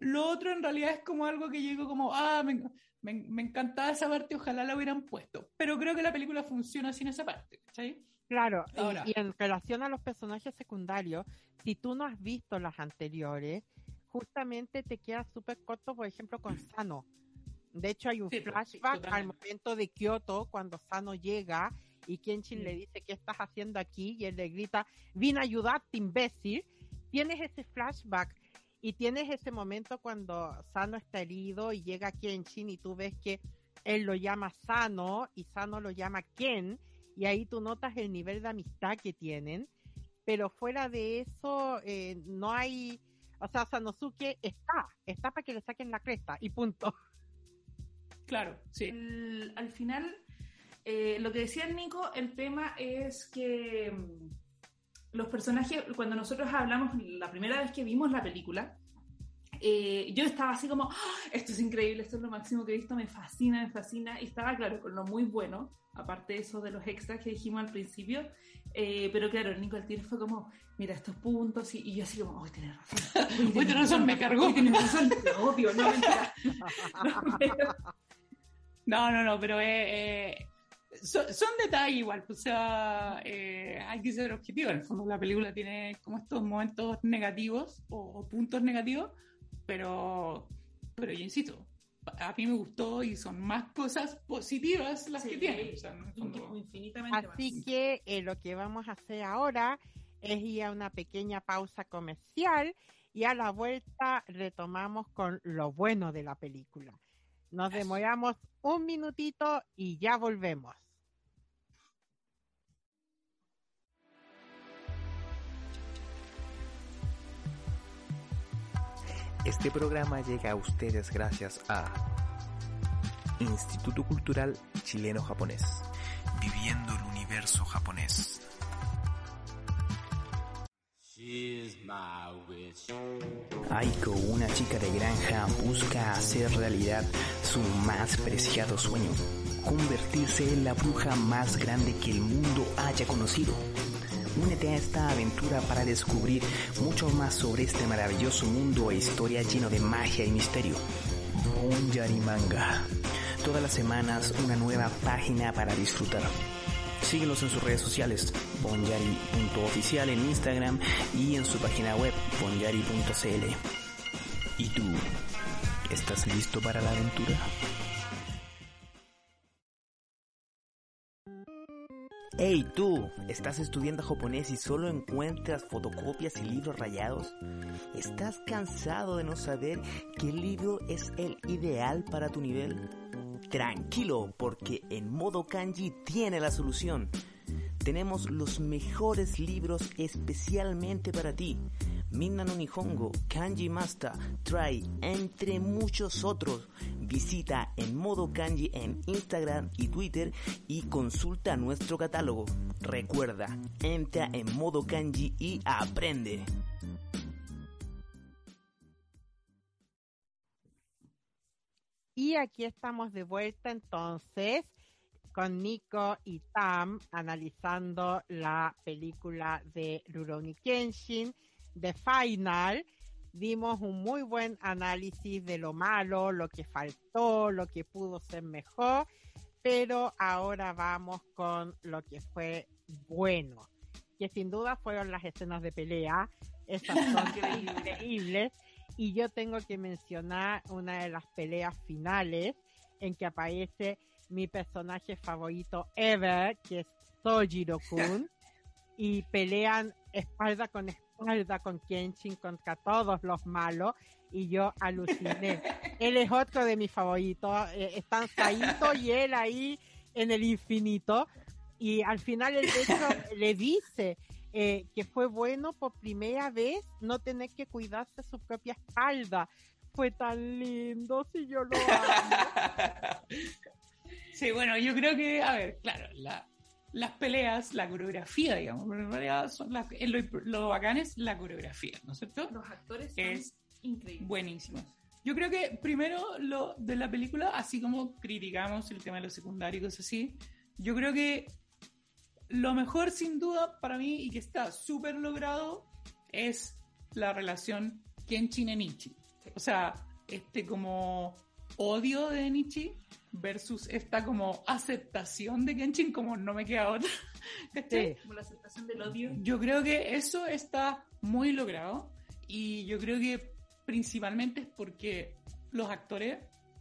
Speaker 2: Lo otro en realidad es como algo que llegó como, ah, me, me, encantaba esa parte, ojalá la hubieran puesto. Pero creo que la película funciona sin esa parte.
Speaker 1: Claro, y, en relación a los personajes secundarios, si tú no has visto las anteriores, justamente te queda súper corto, por ejemplo, con Sano. De hecho, hay un flashback al momento de Kyoto, cuando Sano llega y Kenshin le dice, ¿qué estás haciendo aquí? Y él le grita, vine a ayudarte, imbécil. Tienes ese flashback y tienes ese momento cuando Sano está herido y llega Kenshin y tú ves que él lo llama Sano y Sano lo llama Ken y ahí tú notas el nivel de amistad que tienen. Pero fuera de eso, eh, no hay, o sea, Sanosuke está, está para que le saquen la cresta y punto.
Speaker 2: Claro, sí.
Speaker 3: al final eh, lo que decía Nico, el tema es que los personajes, cuando nosotros hablamos la primera vez que vimos la película, eh, yo estaba así como, ¡Ah! esto es increíble, esto es lo máximo que he visto, me fascina, me fascina, y estaba claro con lo muy bueno, aparte de eso de los extras que dijimos al principio, eh, pero claro, Nico al tiro fue como, mira estos puntos, y, yo así como, uy, tienes razón,
Speaker 2: uy, tienes razón, me cargó.
Speaker 3: Tienes razón, obvio, no,
Speaker 2: no, no, no, pero eh, son, detalles igual, pues, o sea, eh, hay que ser objetivo. En el fondo, la película tiene como estos momentos negativos o, puntos negativos, pero, pero yo insisto, a mí me gustó y son más cosas positivas las que tiene.
Speaker 1: Así que eh, lo que vamos a hacer ahora es ir a una pequeña pausa comercial y a la vuelta retomamos con lo bueno de la película. Nos demoramos un minutito y ya volvemos.
Speaker 4: Este programa llega a ustedes gracias a Instituto Cultural Chileno Japonés, viviendo el universo japonés. Aiko, una chica de granja, busca hacer realidad su más preciado sueño, convertirse en la bruja más grande que el mundo haya conocido. Únete a esta aventura para descubrir mucho más sobre este maravilloso mundo e historia lleno de magia y misterio. Bonjari Manga. Todas las semanas una nueva página para disfrutar. Síguenos en sus redes sociales, bonyari.oficial en Instagram y en su página web, bonyari.cl. ¿Y tú? ¿Estás listo para la aventura? Hey tú, ¿estás estudiando japonés y solo encuentras fotocopias y libros rayados? ¿Estás cansado de no saber qué libro es el ideal para tu nivel? Tranquilo, porque en modo kanji tiene la solución. Tenemos los mejores libros especialmente para ti. Minna no Nihongo, Kanji Master, Try, entre muchos otros. Visita en modo kanji en Instagram y Twitter y consulta nuestro catálogo. Recuerda, entra en modo kanji y aprende.
Speaker 1: Y aquí estamos de vuelta entonces con Nico y Tam analizando la película de Rurouni Kenshin, The Final. Dimos un muy buen análisis de lo malo, lo que faltó, lo que pudo ser mejor, pero ahora vamos con lo que fue bueno, que sin duda fueron las escenas de pelea, esas son increíbles y yo tengo que mencionar una de las peleas finales en que aparece mi personaje favorito ever, que es Sojiro-kun, y pelean espalda con espalda espalda con Kenshin contra todos los malos y yo aluciné. él es otro de mis favoritos. Eh, están Saito y él ahí en el infinito. Y al final el de hecho le dice eh, que fue bueno por primera vez no tener que cuidarse su propia espalda. Fue tan lindo, si yo lo amo.
Speaker 2: sí, bueno, yo creo que, a ver, claro, las peleas, la coreografía, digamos, en realidad son las, lo, lo bacán es la coreografía, ¿no es cierto?
Speaker 3: Los actores
Speaker 2: es increíble. Buenísimo. Yo creo que primero lo de la película, así como criticamos el tema de los secundarios así, yo creo que lo mejor sin duda para mí y que está súper logrado es la relación Kenshin Nichi. O sea, este como odio de Nichi versus esta como aceptación de Kenshin como no me queda otra.
Speaker 3: Como la aceptación del odio.
Speaker 2: Yo creo que eso está muy logrado y yo creo que principalmente es porque los actores,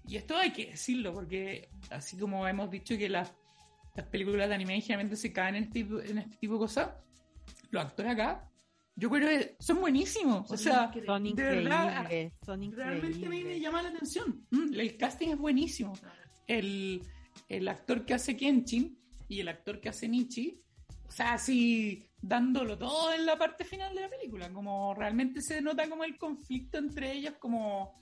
Speaker 2: y esto hay que decirlo, porque así como hemos dicho que las, las películas de anime generalmente se caen en este, tipo, en este tipo de cosas, los actores acá, yo creo que son buenísimos. o sea,
Speaker 1: son increíbles, son increíbles.
Speaker 2: Realmente me, me, llama la atención. Mm, el casting es buenísimo. El, el actor que hace Kenshin y el actor que hace Nichi, o sea, así dándolo todo en la parte final de la película, como realmente se nota como el conflicto entre ellos, como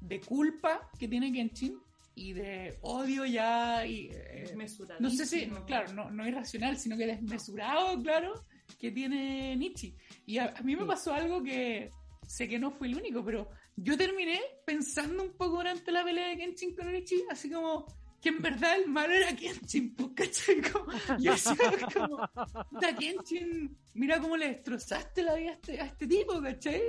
Speaker 2: de culpa que tiene Kenshin y de odio ya y
Speaker 3: eh,
Speaker 2: no sé si claro no, no irracional sino que desmesurado claro que tiene Nichi y a, mí me pasó algo que sé que no fue el único pero yo terminé pensando un poco durante la pelea de Kenshin con Nichi así como que en verdad el malo era Kenshin, pues, ¿cachai? Como, yo decía como, Kenshin, mira cómo le destrozaste la vida a este, a este tipo, ¿cachai?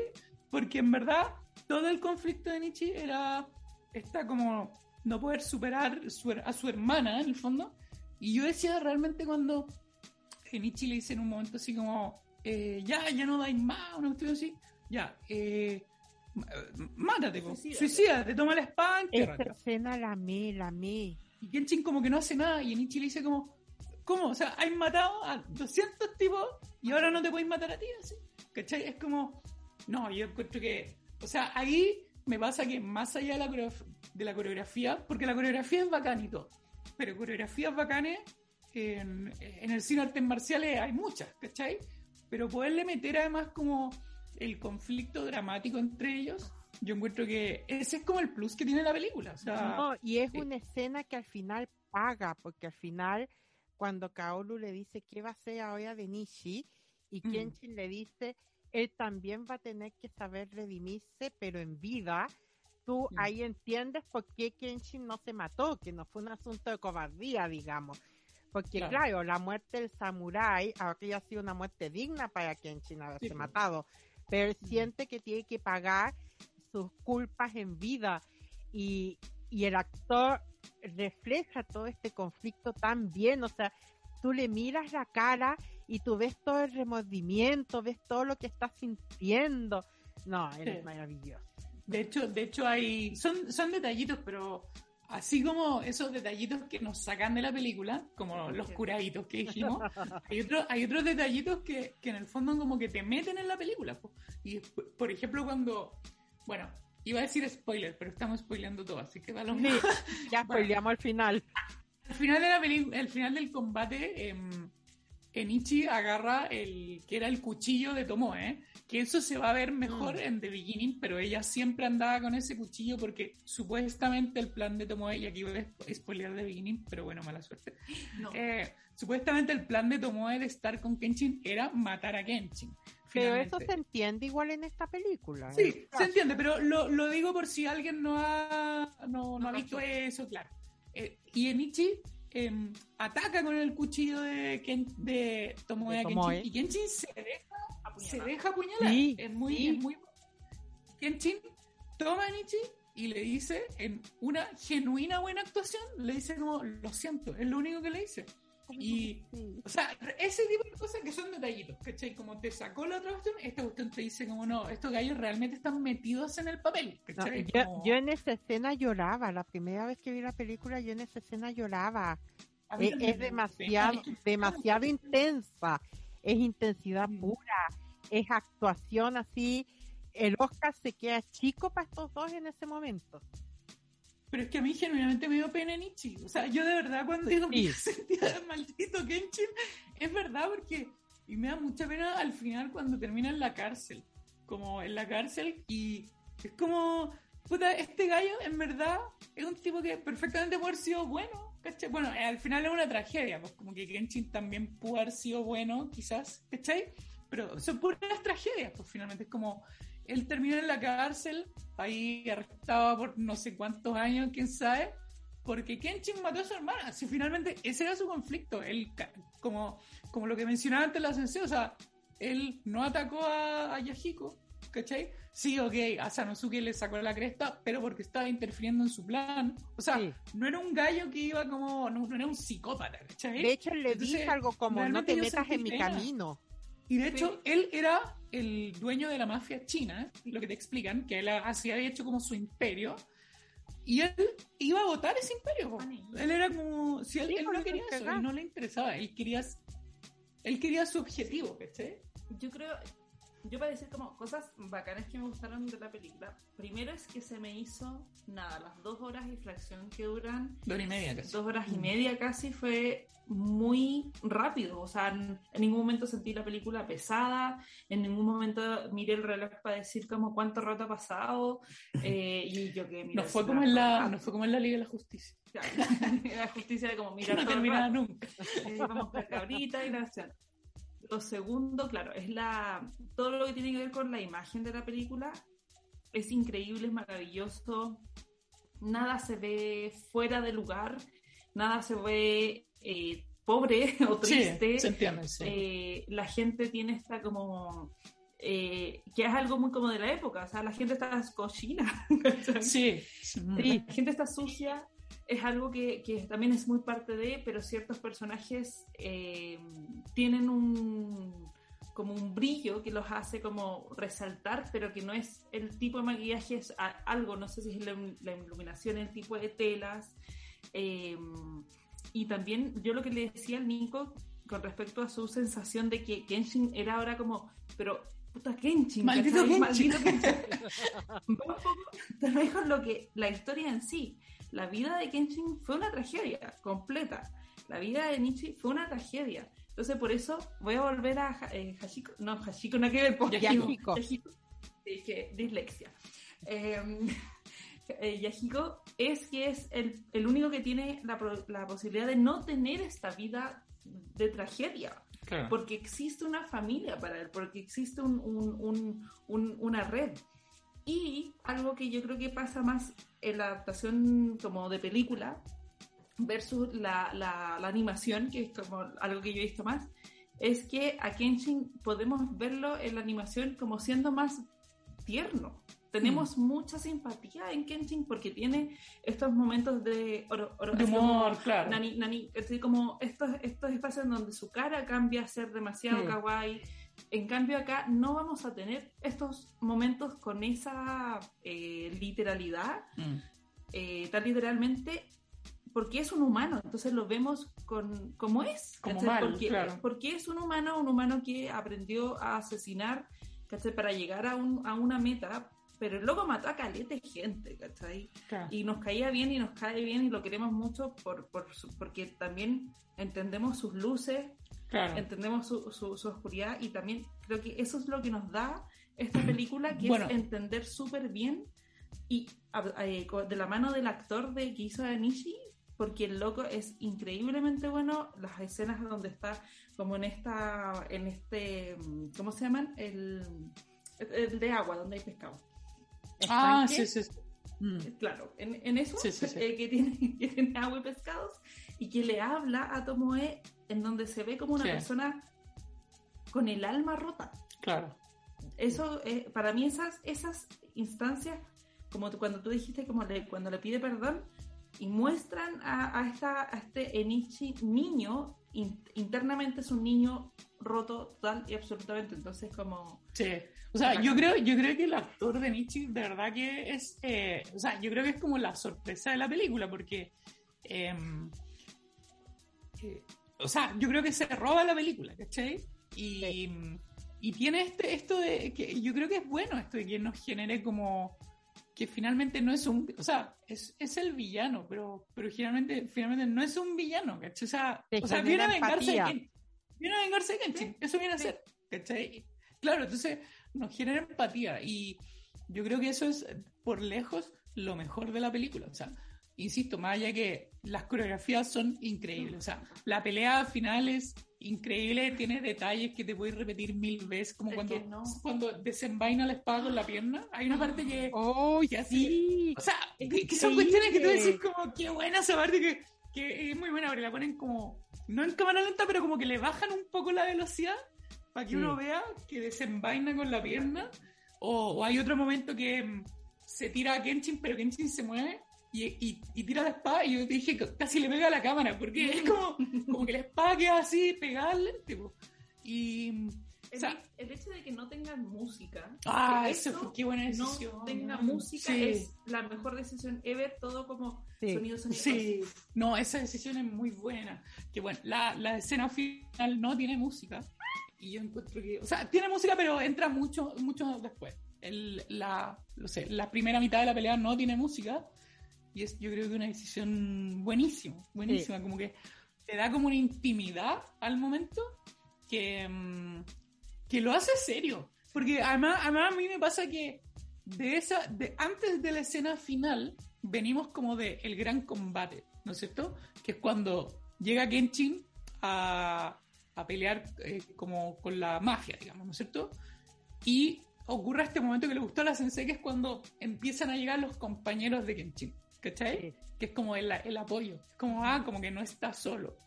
Speaker 2: Porque en verdad todo el conflicto de Nietzsche era, está como no poder superar a su hermana, en el fondo. Y yo decía realmente cuando Nietzsche le dice en un momento así como, eh, ya, ya no dais más, una cuestión así, ya, eh, mátate, suicida, te toma la espada.
Speaker 1: Esta escena la me, la me.
Speaker 2: Y Kenshin como que no hace nada y Enichi le dice como, ¿cómo? O sea, has matado a 200 tipos y ahora no te puedes matar a ti, así. ¿Cachai? Es como, no, yo encuentro que, o sea, ahí me pasa que más allá de la, de la coreografía, porque la coreografía es bacán y todo, pero coreografías bacanes en, en el cine artes marciales hay muchas, ¿cachai? Pero poderle meter además como el conflicto dramático entre ellos yo encuentro que ese es como el plus que tiene la película. no,
Speaker 1: y es eh, una escena que al final paga, porque al final, cuando Kaoru le dice qué va a hacer ahora de Nishi, y Kenshin le dice, él también va a tener que saber redimirse, pero en vida, tú ahí entiendes por qué Kenshin no se mató, que no fue un asunto de cobardía, digamos. Porque claro, la muerte del samurái habría sido una muerte digna para Kenshin haberse matado, pero él siente que tiene que pagar sus culpas en vida. Y, el actor refleja todo este conflicto tan bien, o sea, tú le miras la cara y tú ves todo el remordimiento, ves todo lo que está sintiendo. No, eres maravilloso.
Speaker 2: De hecho, de hecho hay, son, son detallitos, pero así como esos detallitos que nos sacan de la película, como los curaditos que dijimos, hay, otros hay otros detallitos que, que, en el fondo como que te meten en la película. Y por ejemplo, cuando bueno, iba a decir spoiler, pero estamos spoileando todo, así que va lo mismo.
Speaker 1: ya spoileamos al final.
Speaker 2: Al final, de la el final del combate, eh, Enichi agarra el que era el cuchillo de Tomoe, que eso se va a ver mejor mm. en The Beginning, pero ella siempre andaba con ese cuchillo porque supuestamente el plan de Tomoe, y aquí voy a spoilear The Beginning, pero bueno, mala suerte. Eh, supuestamente el plan de Tomoe de estar con Kenshin era matar a Kenshin.
Speaker 1: Pero eso se entiende igual en esta película.
Speaker 2: Sí, ¿eh? se entiende, pero lo, lo, digo por si alguien no ha, no, no ha visto eso, claro. Eh, y Enichi em, ataca con el cuchillo de, Ken, de Tomoe, Kenshin, y Kenshin se deja apuñalar. Se deja apuñalar. Sí, es muy, sí. es muy... Kenshin toma a Enichi y le dice, en una genuina buena actuación, le dice como, lo siento, es lo único que le dice. Y, o sea, ese tipo de cosas que son detallitos, ¿cachai? Como te sacó la otra cuestión, esta cuestión te dice como no, estos gallos realmente están metidos en el papel, ¿cachai?
Speaker 1: yo, en esa escena lloraba, la primera vez que vi la película yo en esa escena lloraba. Es, demasiado, demasiado intensa, es intensidad pura. es actuación así. El Oscar se queda chico para estos dos en ese momento.
Speaker 2: Pero es que a mí genuinamente me dio pena Nichi. O sea, yo de verdad cuando digo que
Speaker 1: Sí.
Speaker 2: sentía maldito Kenshin, es verdad porque... Y me da mucha pena al final cuando termina en la cárcel. Como en la cárcel y es como... Puta, este gallo en verdad es un tipo que perfectamente puede haber sido bueno. ¿cachai? Bueno, eh, al final es una tragedia, pues como que Kenshin también pudo haber sido bueno, quizás, ¿cachai? Pero son puras tragedias, pues finalmente es como él termina en la cárcel, ahí arrestado por no sé cuántos años, quién sabe, porque Kenshin mató a su hermana. Si finalmente ese era su conflicto, él, como, como lo que mencionaba antes la sensei, o sea, él no atacó a, a Yahiko, ¿cachai? Sí, ok, a Sanosuke le sacó la cresta, pero porque estaba interfiriendo en su plan. O sea,
Speaker 1: Sí.
Speaker 2: no era un gallo que iba como, no, no era un psicópata, ¿cachai?
Speaker 1: De hecho, le
Speaker 2: Entonces,
Speaker 1: dice algo como, no te metas en mi
Speaker 2: pena.
Speaker 1: camino.
Speaker 2: Y de hecho, él era el dueño de la mafia china, lo que te explican, que él así había hecho como su imperio. Y él iba a votar ese imperio. Él era como. Si él,
Speaker 1: por
Speaker 2: no quería eso, él no le interesaba. Él quería, él quería su objetivo, ¿cachai?
Speaker 3: Yo creo, yo para decir como cosas bacanas que me gustaron de la película, primero es que se me hizo nada, las dos horas y fracción que duran,
Speaker 2: Dos y media casi.
Speaker 3: dos horas y media casi, fue muy rápido. O sea, en, en ningún momento sentí la película pesada, en ningún momento miré el reloj para decir como cuánto rato ha pasado. eh, y yo que
Speaker 2: No fue, como en la, no fue como en la Liga de la Justicia.
Speaker 3: la justicia de como
Speaker 2: Que
Speaker 3: mirar
Speaker 2: no
Speaker 3: todo el
Speaker 2: terminaba nunca.
Speaker 3: Eh, vamos con cabrita y la acción. Lo segundo, claro, es la todo lo que tiene que ver con la imagen de la película. Es increíble, es maravilloso. Nada se ve fuera de lugar, nada se ve eh, pobre o triste.
Speaker 2: Sí, se entiende, sí.
Speaker 3: Eh, la gente tiene esta como eh, que es algo muy como de la época, o sea, la gente está cochina.
Speaker 2: sí, sí.
Speaker 3: La gente está sucia, es algo que, que también es muy parte de, pero ciertos personajes eh, tienen un como un brillo que los hace como resaltar, pero que no es el tipo de maquillaje, es algo, no sé si es la, la iluminación, el tipo de telas. eh, y también yo lo que le decía al Nico con respecto a su sensación de que Kenshin era ahora como, pero puta Kenshin,
Speaker 2: Maldito
Speaker 3: ¿cachai?
Speaker 2: Kenshin.
Speaker 3: Maldito Kenshin. Va un poco lo que la historia en sí. La vida de Kenshin fue una tragedia completa. La vida de Nietzsche fue una tragedia. Entonces, por eso voy a volver a eh, Hashiko. No, Hashiko no hay que ver por
Speaker 1: Yahiko.
Speaker 3: Que dislexia. Eh, eh, Yahiko es que es el, el único que tiene la, la posibilidad de no tener esta vida de tragedia
Speaker 2: Claro.
Speaker 3: porque existe una familia para él, porque existe un- un- un- un- una red. Y algo que yo creo que pasa más en la adaptación como de película versus la, la- la animación, que es como algo que yo he visto más, es que a Kenshin podemos verlo en la animación como siendo más tierno. Tenemos mucha simpatía en Kenshin porque tiene estos momentos de, oro- oro-
Speaker 2: De
Speaker 3: así como-
Speaker 2: humor, claro.
Speaker 3: Nani, nani, decir, como estos, estos espacios en donde su cara cambia a ser demasiado
Speaker 2: Mm.
Speaker 3: kawaii. En cambio acá no vamos a tener estos momentos con esa eh, literalidad,
Speaker 2: Mm.
Speaker 3: eh, tan literalmente, porque es un humano, entonces lo vemos con como es.
Speaker 2: Como mal,
Speaker 3: porque,
Speaker 2: claro.
Speaker 3: porque es un humano, un humano que aprendió a asesinar ¿cachai? para llegar a, un, a una meta, pero el loco mató a caleta de gente, ¿cachai?
Speaker 2: Claro.
Speaker 3: y nos caía bien y nos cae bien y lo queremos mucho por, por porque también entendemos sus luces,
Speaker 2: Claro.
Speaker 3: entendemos su, su- su oscuridad y también creo que eso es lo que nos da esta película, que
Speaker 2: Bueno.
Speaker 3: es entender súper bien y a- eh, co- de la mano del actor de que hizo a Nishi, porque el loco es increíblemente bueno, las escenas donde está como en esta, en este, ¿cómo se llaman? El, el de agua, donde hay pescado.
Speaker 2: Ah, sí, sí. sí. Mm.
Speaker 3: Claro, en, en eso,
Speaker 2: sí, sí.
Speaker 3: eh, que, tiene, que tiene agua y pescados, y que le habla a Tomoe en donde se ve como una
Speaker 2: Sí.
Speaker 3: persona con el alma rota.
Speaker 2: Claro.
Speaker 3: Eso, eh, para mí, esas, esas instancias, como tú- cuando tú dijiste, como le, cuando le pide perdón, y muestran a, a esta, a este Enichi niño, in- internamente es un niño roto total y absolutamente, entonces como...
Speaker 2: Sí. O sea, yo creo, yo creo que el actor de Nietzsche de verdad que es, eh, o sea, yo creo que es como la sorpresa de la película, porque, em, eh, o sea, yo creo que se roba la película, ¿cachai? Y, y tiene este, esto de que yo creo que es bueno esto de que nos genere como que finalmente no es un, o sea, es, es el villano, pero, pero finalmente, finalmente no es un villano, ¿cachai? O sea, o sea viene a vengarse de viene a vengarse de Kenshin, eso viene a ser, ¿cachai? Claro, entonces nos genera empatía y yo creo que eso es por lejos lo mejor de la película, o sea, insisto, más allá que las coreografías son increíbles, o sea, la pelea final es increíble, tiene detalles que te puedes repetir mil veces, como cuando,
Speaker 3: no.
Speaker 2: cuando desenvaina la espada con la pierna, hay una parte que...
Speaker 1: ¡Oh,
Speaker 2: ¿Qué hace?
Speaker 1: sí!
Speaker 2: O sea, que, que son cuestiones que tú decís como, qué buena esa parte que, que es muy buena, porque la ponen como, no en cámara lenta, pero como que le bajan un poco la velocidad para que
Speaker 1: Sí.
Speaker 2: uno vea que desenvaina con la pierna. O, o hay otro momento que mm, se tira a Kenshin, pero Kenshin se mueve y, y, y tira la espada y yo dije casi le pega a la cámara, porque es como, como que la espada queda así pegada al lente, po. Y, mm, o
Speaker 3: El,
Speaker 2: sea,
Speaker 3: el hecho de que no tengan música.
Speaker 2: ah, eso fue, qué buena
Speaker 3: no
Speaker 2: decisión.
Speaker 3: tenga música
Speaker 2: Sí.
Speaker 3: es la mejor decisión ever, todo como
Speaker 1: Sí.
Speaker 3: sonido, sonido.
Speaker 2: Sí, no, esa decisión es muy buena. Que bueno, la, la escena final no tiene música. Y yo encuentro que, o sea, tiene música, pero entra mucho, mucho después. El, la, no sé, la primera mitad de la pelea no tiene música. Y es, yo creo que una decisión buenísima, buenísima. Como que te da como una intimidad al momento que, mm, que lo hace serio. Porque además, además a mí me pasa que de esa, de, antes de la escena final, venimos como de el gran combate, ¿no es cierto? Que es cuando llega Kenshin a, a pelear eh, como con la mafia, digamos, ¿no es cierto? Y ocurre este momento que le gustó a la sensei, que es cuando empiezan a llegar los compañeros de Kenshin, ¿cachai?
Speaker 1: Sí.
Speaker 2: Que es como el, el apoyo, es como, ah, como que no está solo.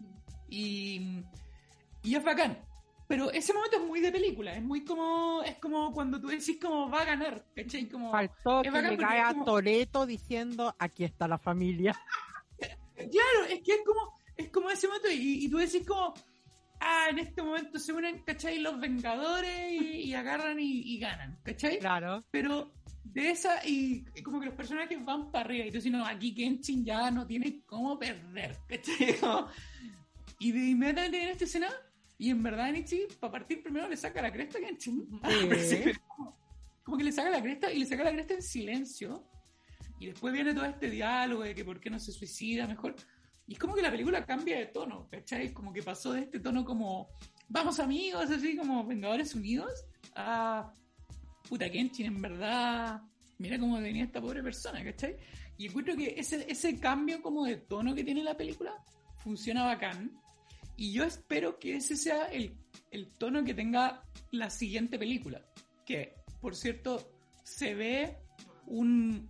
Speaker 2: Y, y es bacán. Pero ese momento es muy de película, es muy como, es como cuando tú decís como va a ganar, ¿cachai? Como,
Speaker 1: Faltó que llegara
Speaker 2: es como-
Speaker 1: Toreto diciendo, aquí está la familia.
Speaker 2: Claro, es que es como, es como ese momento y, y tú decís como, ah, en este momento se unen, ¿cachai? Los Vengadores y, y agarran y, y ganan, ¿cachai?
Speaker 1: Claro.
Speaker 2: Pero de esa, y como que los personajes van para arriba y tú no, aquí Kenshin ya no tiene cómo perder, y de inmediatamente viene esta escena y en verdad Nichi, para partir primero le saca la cresta a Kenshin. Como, como que le saca la cresta y le saca la cresta en silencio. Y después viene todo este diálogo de que por qué no se suicida mejor. Y es como que la película cambia de tono, ¿cachai? Como que pasó de este tono como, vamos amigos, así como Vengadores Unidos, a, puta Kenshin, en verdad, mira cómo venía esta pobre persona, ¿cachai? Y encuentro que ese, ese cambio como de tono que tiene la película funciona bacán. Y yo espero que ese sea el, el tono que tenga la siguiente película. Que, por cierto, se ve un.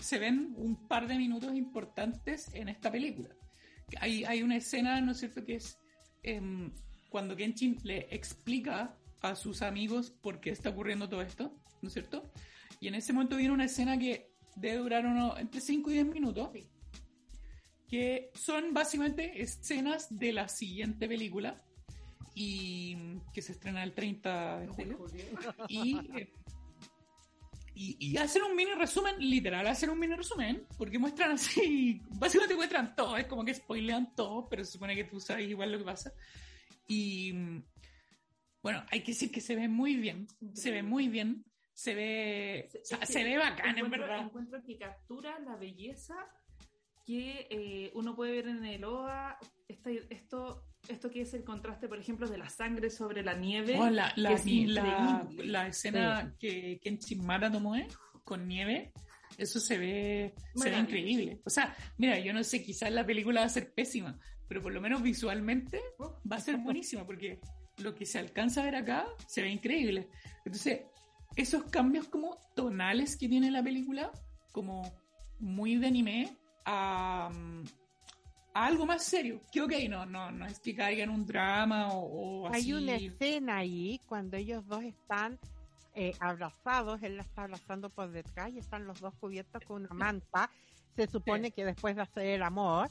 Speaker 2: Se ven un par de minutos importantes en esta película. Hay, hay una escena, ¿no es cierto?, que es em, cuando Kenshin le explica a sus amigos por qué está ocurriendo todo esto, ¿no es cierto? Y en ese momento viene una escena que debe durar uno, entre 5 y 10 minutos, que son básicamente escenas de la siguiente película y que se estrena el 30 de julio y, y, y hacen un mini resumen, literal, hacen un mini resumen, porque muestran así, básicamente muestran todo, es como que spoilean todo, pero se supone que tú sabes igual lo que pasa. Y bueno, hay que decir que se ve muy bien, se ve muy bien, se ve, o sea,
Speaker 3: es que
Speaker 2: se ve bacán, en verdad.
Speaker 3: Encuentro que captura la belleza que eh, uno puede ver en el OA. Esta- esto, esto que es el contraste, por ejemplo, de la sangre sobre la nieve.
Speaker 2: Oh, la, la,
Speaker 3: es
Speaker 2: ni- la, la escena que Kenshin Mara tomó ¿eh? con nieve, eso se ve, se ve increíble. O sea, mira, yo no sé, quizás la película va a ser pésima, pero por lo menos visualmente va a ser buenísima, porque lo que se alcanza a ver acá se ve increíble. Entonces, esos cambios como tonales que tiene la película, como muy de anime, a, a algo más serio. Que ok, no, no, no es que caiga en un drama o, o así.
Speaker 1: Hay una escena ahí cuando ellos dos están eh, abrazados, él la está abrazando por detrás y están los dos cubiertos con una manta. Se supone que después de hacer el amor.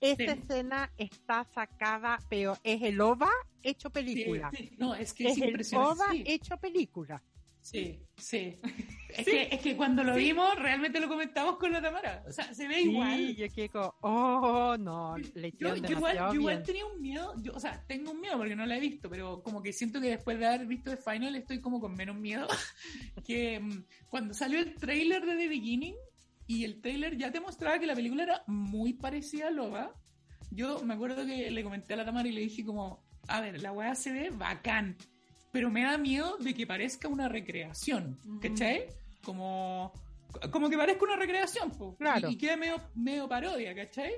Speaker 1: Esa
Speaker 2: Sí.
Speaker 1: escena está sacada, pero es el OVA hecho
Speaker 2: Sí,
Speaker 1: película.
Speaker 2: sí. No, es que es,
Speaker 1: es el
Speaker 2: impresionante.
Speaker 1: OVA
Speaker 2: Sí,
Speaker 1: hecho película.
Speaker 2: sí, sí. Es, que, es que cuando lo vimos, realmente lo comentamos con la Tamara. O sea, se ve igual.
Speaker 1: yo quiero, oh, no, le
Speaker 2: yo, yo, igual, yo igual tenía un miedo, yo, o sea, tengo un miedo porque no la he visto, pero como que siento que después de haber visto The Final estoy como con menos miedo. que mm, cuando salió el trailer de The Beginning y el trailer ya te mostraba que la película era muy parecida a Loba, yo me acuerdo que le comenté a la Tamara y le dije como, a ver, la weá se ve bacán, pero me da miedo de que parezca una recreación, ¿cachai? Como, como que parezca una recreación, claro. y, quede medio, medio parodia, ¿cachai?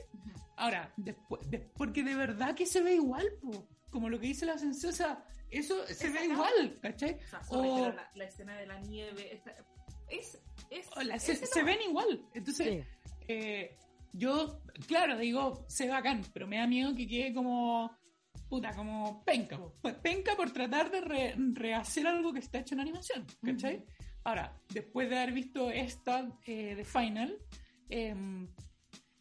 Speaker 2: Ahora, después, porque de verdad que se ve igual, po. como lo que dice la sensosa, eso se ve igual, ¿cachai?
Speaker 3: O, la, escena de la nieve, es,
Speaker 2: es, se, ven igual, entonces... Eh, yo, claro, digo, se bacán, pero me da miedo que quede como, puta, como penca. Pues penca por tratar de rehacer algo que está hecho en animación, ¿cachai? Ahora, después de haber visto esta eh, de Final, em,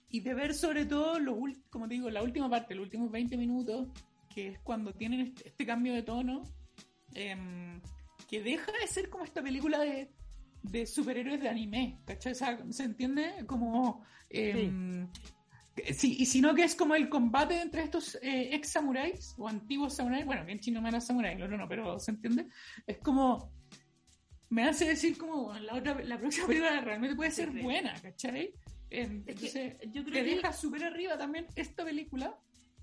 Speaker 2: y de ver sobre todo, lo, como te digo, la última parte, los últimos 20 minutos, que es cuando tienen este, este cambio de tono, em, que deja de ser como esta película de de superhéroes de anime, ¿cachai? O sea, ¿se entiende? Como... Eh, sí. y sino que es como el combate entre estos eh, ex samuráis o antiguos samuráis, bueno, que en chino no era samurái, no, no, pero ¿se entiende? Es como... Me hace decir como la, otra, la próxima película realmente puede ser buena, ¿cachai? Entonces, yo creo te que... deja súper arriba también esta película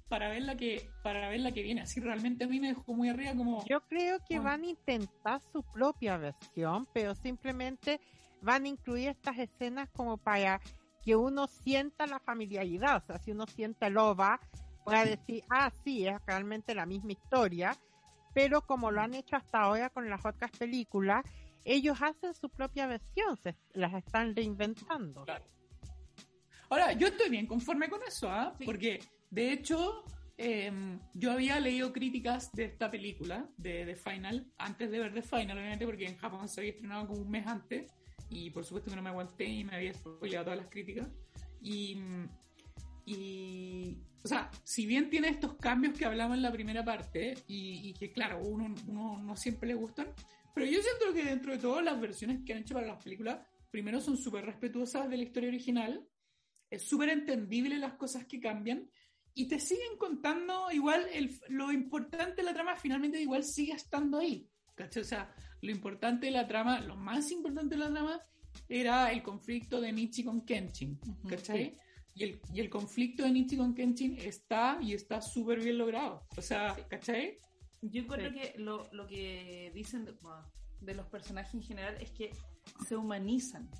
Speaker 2: para ver la que para ver la que viene. Así realmente a mí me dejó muy arriba como...
Speaker 1: Yo creo que van a intentar su propia versión, pero simplemente van a incluir estas escenas como para que uno sienta la familiaridad. O sea, si uno siente el OVA, pueda decir, ah, sí, es realmente la misma historia. Pero como lo han hecho hasta ahora con las otras películas, ellos hacen su propia versión, se las están reinventando.
Speaker 2: Ahora, yo estoy bien conforme con eso, ¿ah? Porque de hecho, em, yo había leído críticas de esta película, de The Final, antes de ver The Final, obviamente, porque en Japón se había estrenado como un mes antes, y por supuesto que no me aguanté y me había spoileado todas las críticas. Y, y, o sea, si bien tiene estos cambios que hablaba en la primera parte, y, que claro, uno, uno no siempre le gustan, pero yo siento que dentro de todas las versiones que han hecho para las películas, primero son súper respetuosas de la historia original, es súper entendible las cosas que cambian, y te siguen contando igual lo importante de la trama finalmente igual sigue estando ahí. ¿cachai? O sea, lo importante de la trama, lo más importante de la trama era el conflicto de Nietzsche con Kenshin, ¿cachai? Y el, y el conflicto de Nietzsche con Kenshin está y está súper bien logrado. O sea, ¿cachai?
Speaker 3: Yo creo que lo, lo, que dicen de, de los personajes en general es que se humanizan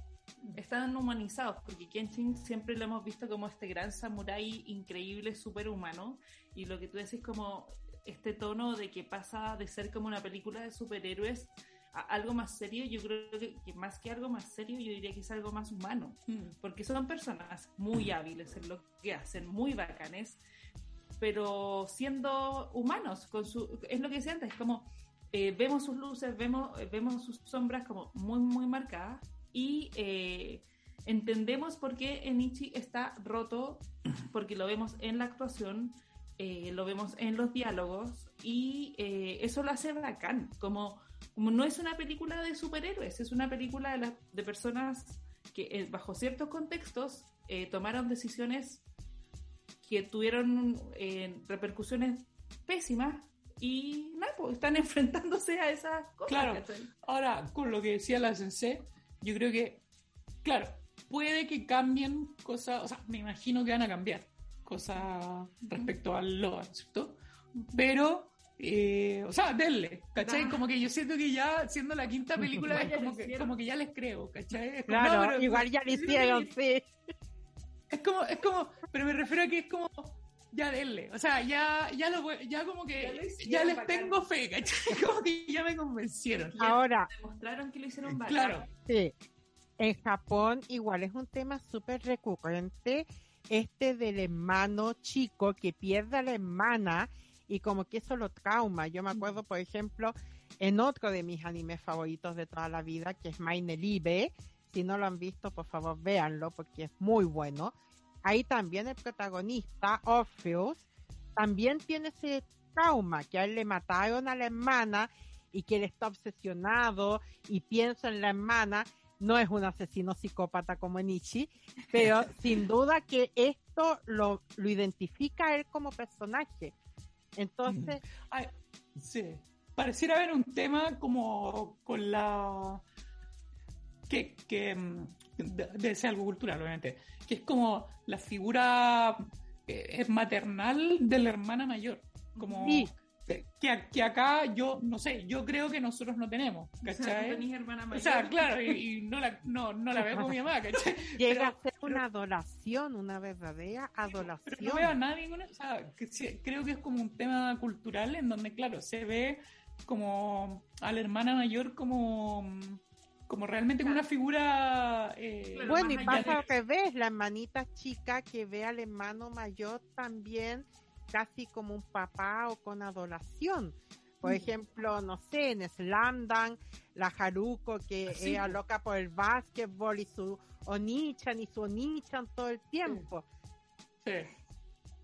Speaker 3: están humanizados, porque Kenshin siempre lo hemos visto como este gran samurái increíble, superhumano, y lo que tú decís como este tono de que pasa de ser como una película de superhéroes a algo más serio, yo creo que, más que algo más serio, yo diría que es algo más humano, mm. porque son personas muy hábiles en lo que hacen, muy bacanes, pero siendo humanos, con su, es lo que decía antes, como eh, vemos sus luces, vemos, vemos sus sombras como muy, muy marcadas, y eh, entendemos por qué Enichi está roto, porque lo vemos en la actuación, eh, lo vemos en los diálogos y eh, eso lo hace bacán, como, como no es una película de superhéroes, es una película de, de personas que bajo ciertos contextos tomaron decisiones que tuvieron repercusiones pésimas y nada, pues están enfrentándose a esas cosas.
Speaker 2: Claro. Ahora, con lo que decía la sensei, yo creo que, claro, puede que cambien cosas, o sea, me imagino que van a cambiar cosas respecto al LOA, ¿cierto? Pero, eh, o sea, denle, ¿cachai? Como que yo siento que ya, siendo la quinta película, es como que, como que ya les creo, ¿cachai?
Speaker 1: claro, igual ya lo hicieron, sí.
Speaker 2: Es como, es como, pero me refiero a que es como, ya denle, o sea, ya, ya lo ya como que ya, les tengo fe, ¿cachai? Como que ya me convencieron.
Speaker 1: Ahora,
Speaker 3: demostraron que lo hicieron
Speaker 2: bacán. Claro.
Speaker 1: Sí. En Japón igual es un tema súper recurrente este del hermano chico que pierde a la hermana y como que eso lo trauma. Yo me acuerdo, por ejemplo, en otro de mis animes favoritos de toda la vida, que es Meine Liebe. Si no lo han visto, por favor, véanlo porque es muy bueno ahí también el protagonista, Orpheus, también tiene ese trauma, que a él le mataron a la hermana y que él está obsesionado y piensa en la hermana, no es un asesino psicópata como Nietzsche, pero sin duda que esto lo, lo identifica a él como personaje. Entonces...
Speaker 2: Mm. sí, pareciera haber un tema como con la... que, que mm, debe ser algo cultural, obviamente, que es como la figura eh, es maternal de la hermana mayor. Como que, que, acá yo, no sé, yo creo que nosotros no tenemos, ¿cachai? O sea, hermana mayor. O sea claro, y, no, la, no, no la veo con mi mamá, ¿cachai?
Speaker 1: Llega a ser una adoración, una verdadera adoración.
Speaker 2: no veo a nadie con eso, o sea, que, creo que es como un tema cultural en donde, claro, se ve como a la hermana mayor como como realmente como una figura...
Speaker 1: Eh, bueno, y pasa que ves la hermanita chica que ve al hermano mayor también casi como un papá o con adoración. Por ejemplo, no sé, en Slamdan, la Haruko que era loca por el básquetbol y su Onichan y su Onichan todo el tiempo.
Speaker 2: Sí.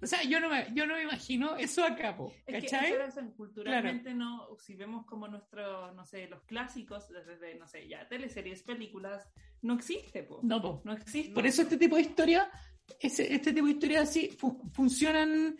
Speaker 2: O sea, yo no me, yo no me imagino eso acá,
Speaker 3: es Que culturalmente no, si vemos como nuestro, no sé, los clásicos, desde, no sé, ya teleseries, películas, no existe, po.
Speaker 2: No, po. no existe. Por eso este tipo de historia, este tipo de historias así funcionan,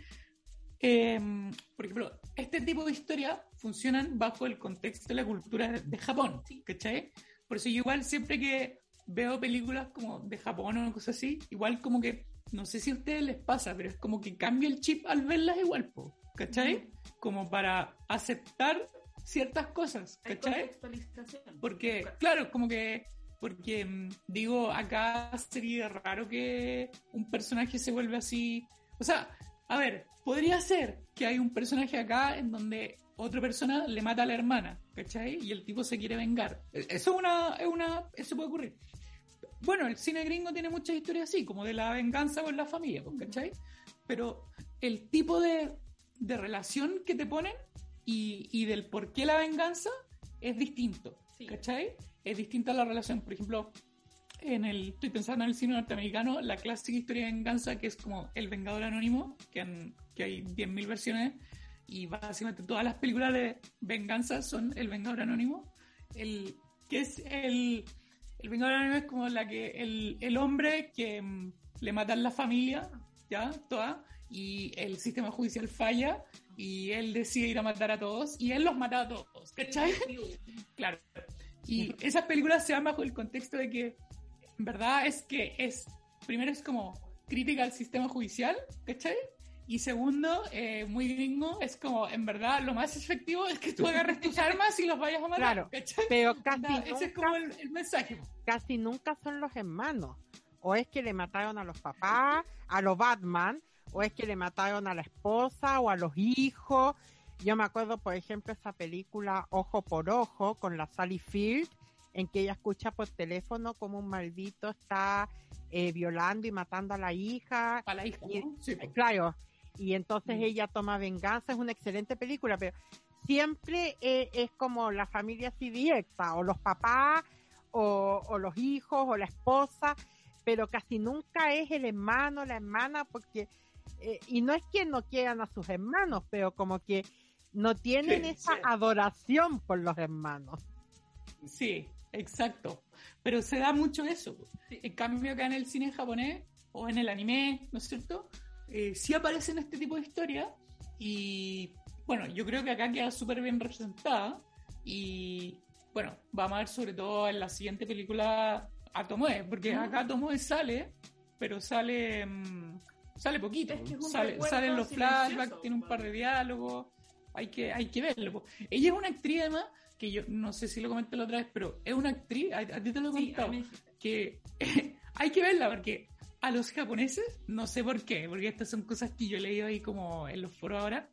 Speaker 2: em, por ejemplo, este tipo de historia funcionan bajo el contexto de la cultura de Japón, ¿cachai? Por eso yo igual siempre que veo películas como de Japón o cosas así, igual como que no sé si a ustedes les pasa, pero es como que cambia el chip al verlas igual, ¿cachai? Como para aceptar ciertas cosas, ¿cachai? Porque, claro, como que, porque mm, digo, acá sería raro que un personaje se vuelva así, o sea, a ver, podría ser que hay un personaje acá en donde otra persona le mata a la hermana, ¿cachai? Y el tipo se quiere vengar. E-, eso es una, es una, eso puede ocurrir bueno, el cine gringo tiene muchas historias así, como de la venganza con la familia, pues, ¿cachai? Pero el tipo de, relación que te ponen y, del por qué la venganza es distinto, ¿cachai? Es distinta la relación. Por ejemplo, en el, estoy pensando en el cine norteamericano, la clásica historia de venganza que es como El Vengador Anónimo, que, que hay 10.000 versiones, y básicamente todas las películas de venganza son El Vengador Anónimo, el, que es el el Vengador es como la que el, el hombre que mm, le matan la familia, ¿ya? Toda, y el sistema judicial falla y él decide ir a matar a todos y él los mata a todos, ¿cachai? claro. Y esas películas se van bajo el contexto de que, en verdad, es que es, primero es como crítica al sistema judicial, ¿cachai? Y segundo, eh, muy gringo, es como, en verdad, lo más efectivo es que tú agarres tus armas y los vayas a matar.
Speaker 1: Claro, pero casi nunca,
Speaker 2: ese es como el, mensaje.
Speaker 1: Casi nunca son los hermanos. O es que le mataron a los papás, a los Batman, o es que le mataron a la esposa o a los hijos. Yo me acuerdo, por ejemplo, esa película Ojo por Ojo con la Sally Field, en que ella escucha por teléfono como un maldito está eh, violando y matando a la hija.
Speaker 2: A la hija,
Speaker 1: sí, Claro y entonces mm. ella toma venganza. Es una excelente película, pero siempre eh, es como la familia así directa, o los papás, o, los hijos, o la esposa, pero casi nunca es el hermano, la hermana, porque, eh, y no es que no quieran a sus hermanos, pero como que no tienen esa adoración por los hermanos.
Speaker 2: Sí, exacto. Pero se da mucho eso. En cambio, acá en el cine japonés o en el anime, ¿no es cierto? Eh, sí aparecen este tipo de historias y bueno, yo creo que acá queda súper bien representada y bueno, vamos a ver sobre todo en la siguiente película a Tomoe, porque acá Tomoe sale, pero sale mm, sale poquito, sale, salen los flashbacks, tiene un par de diálogos, hay que, hay que verlo. Ella es una actriz además, que yo no sé si lo comenté la otra vez, pero es una actriz, a, ti te lo he contado, que hay que verla porque a los japoneses, no sé por qué, porque estas son cosas que yo he leído ahí como en los foros ahora,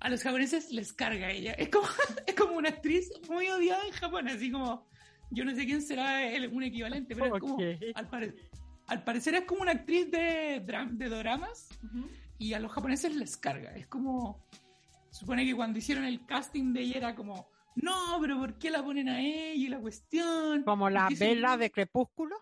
Speaker 2: a los japoneses les carga ella. Es como, es como una actriz muy odiada en Japón, así como, yo no sé quién será el, un equivalente, pero es como, al, parecer es como una actriz de, de dramas y a los japoneses les carga. Es como, supone que cuando hicieron el casting de ella era como, no, pero ¿por qué la ponen a ella y la cuestión?
Speaker 1: Como la vela de Crepúsculo.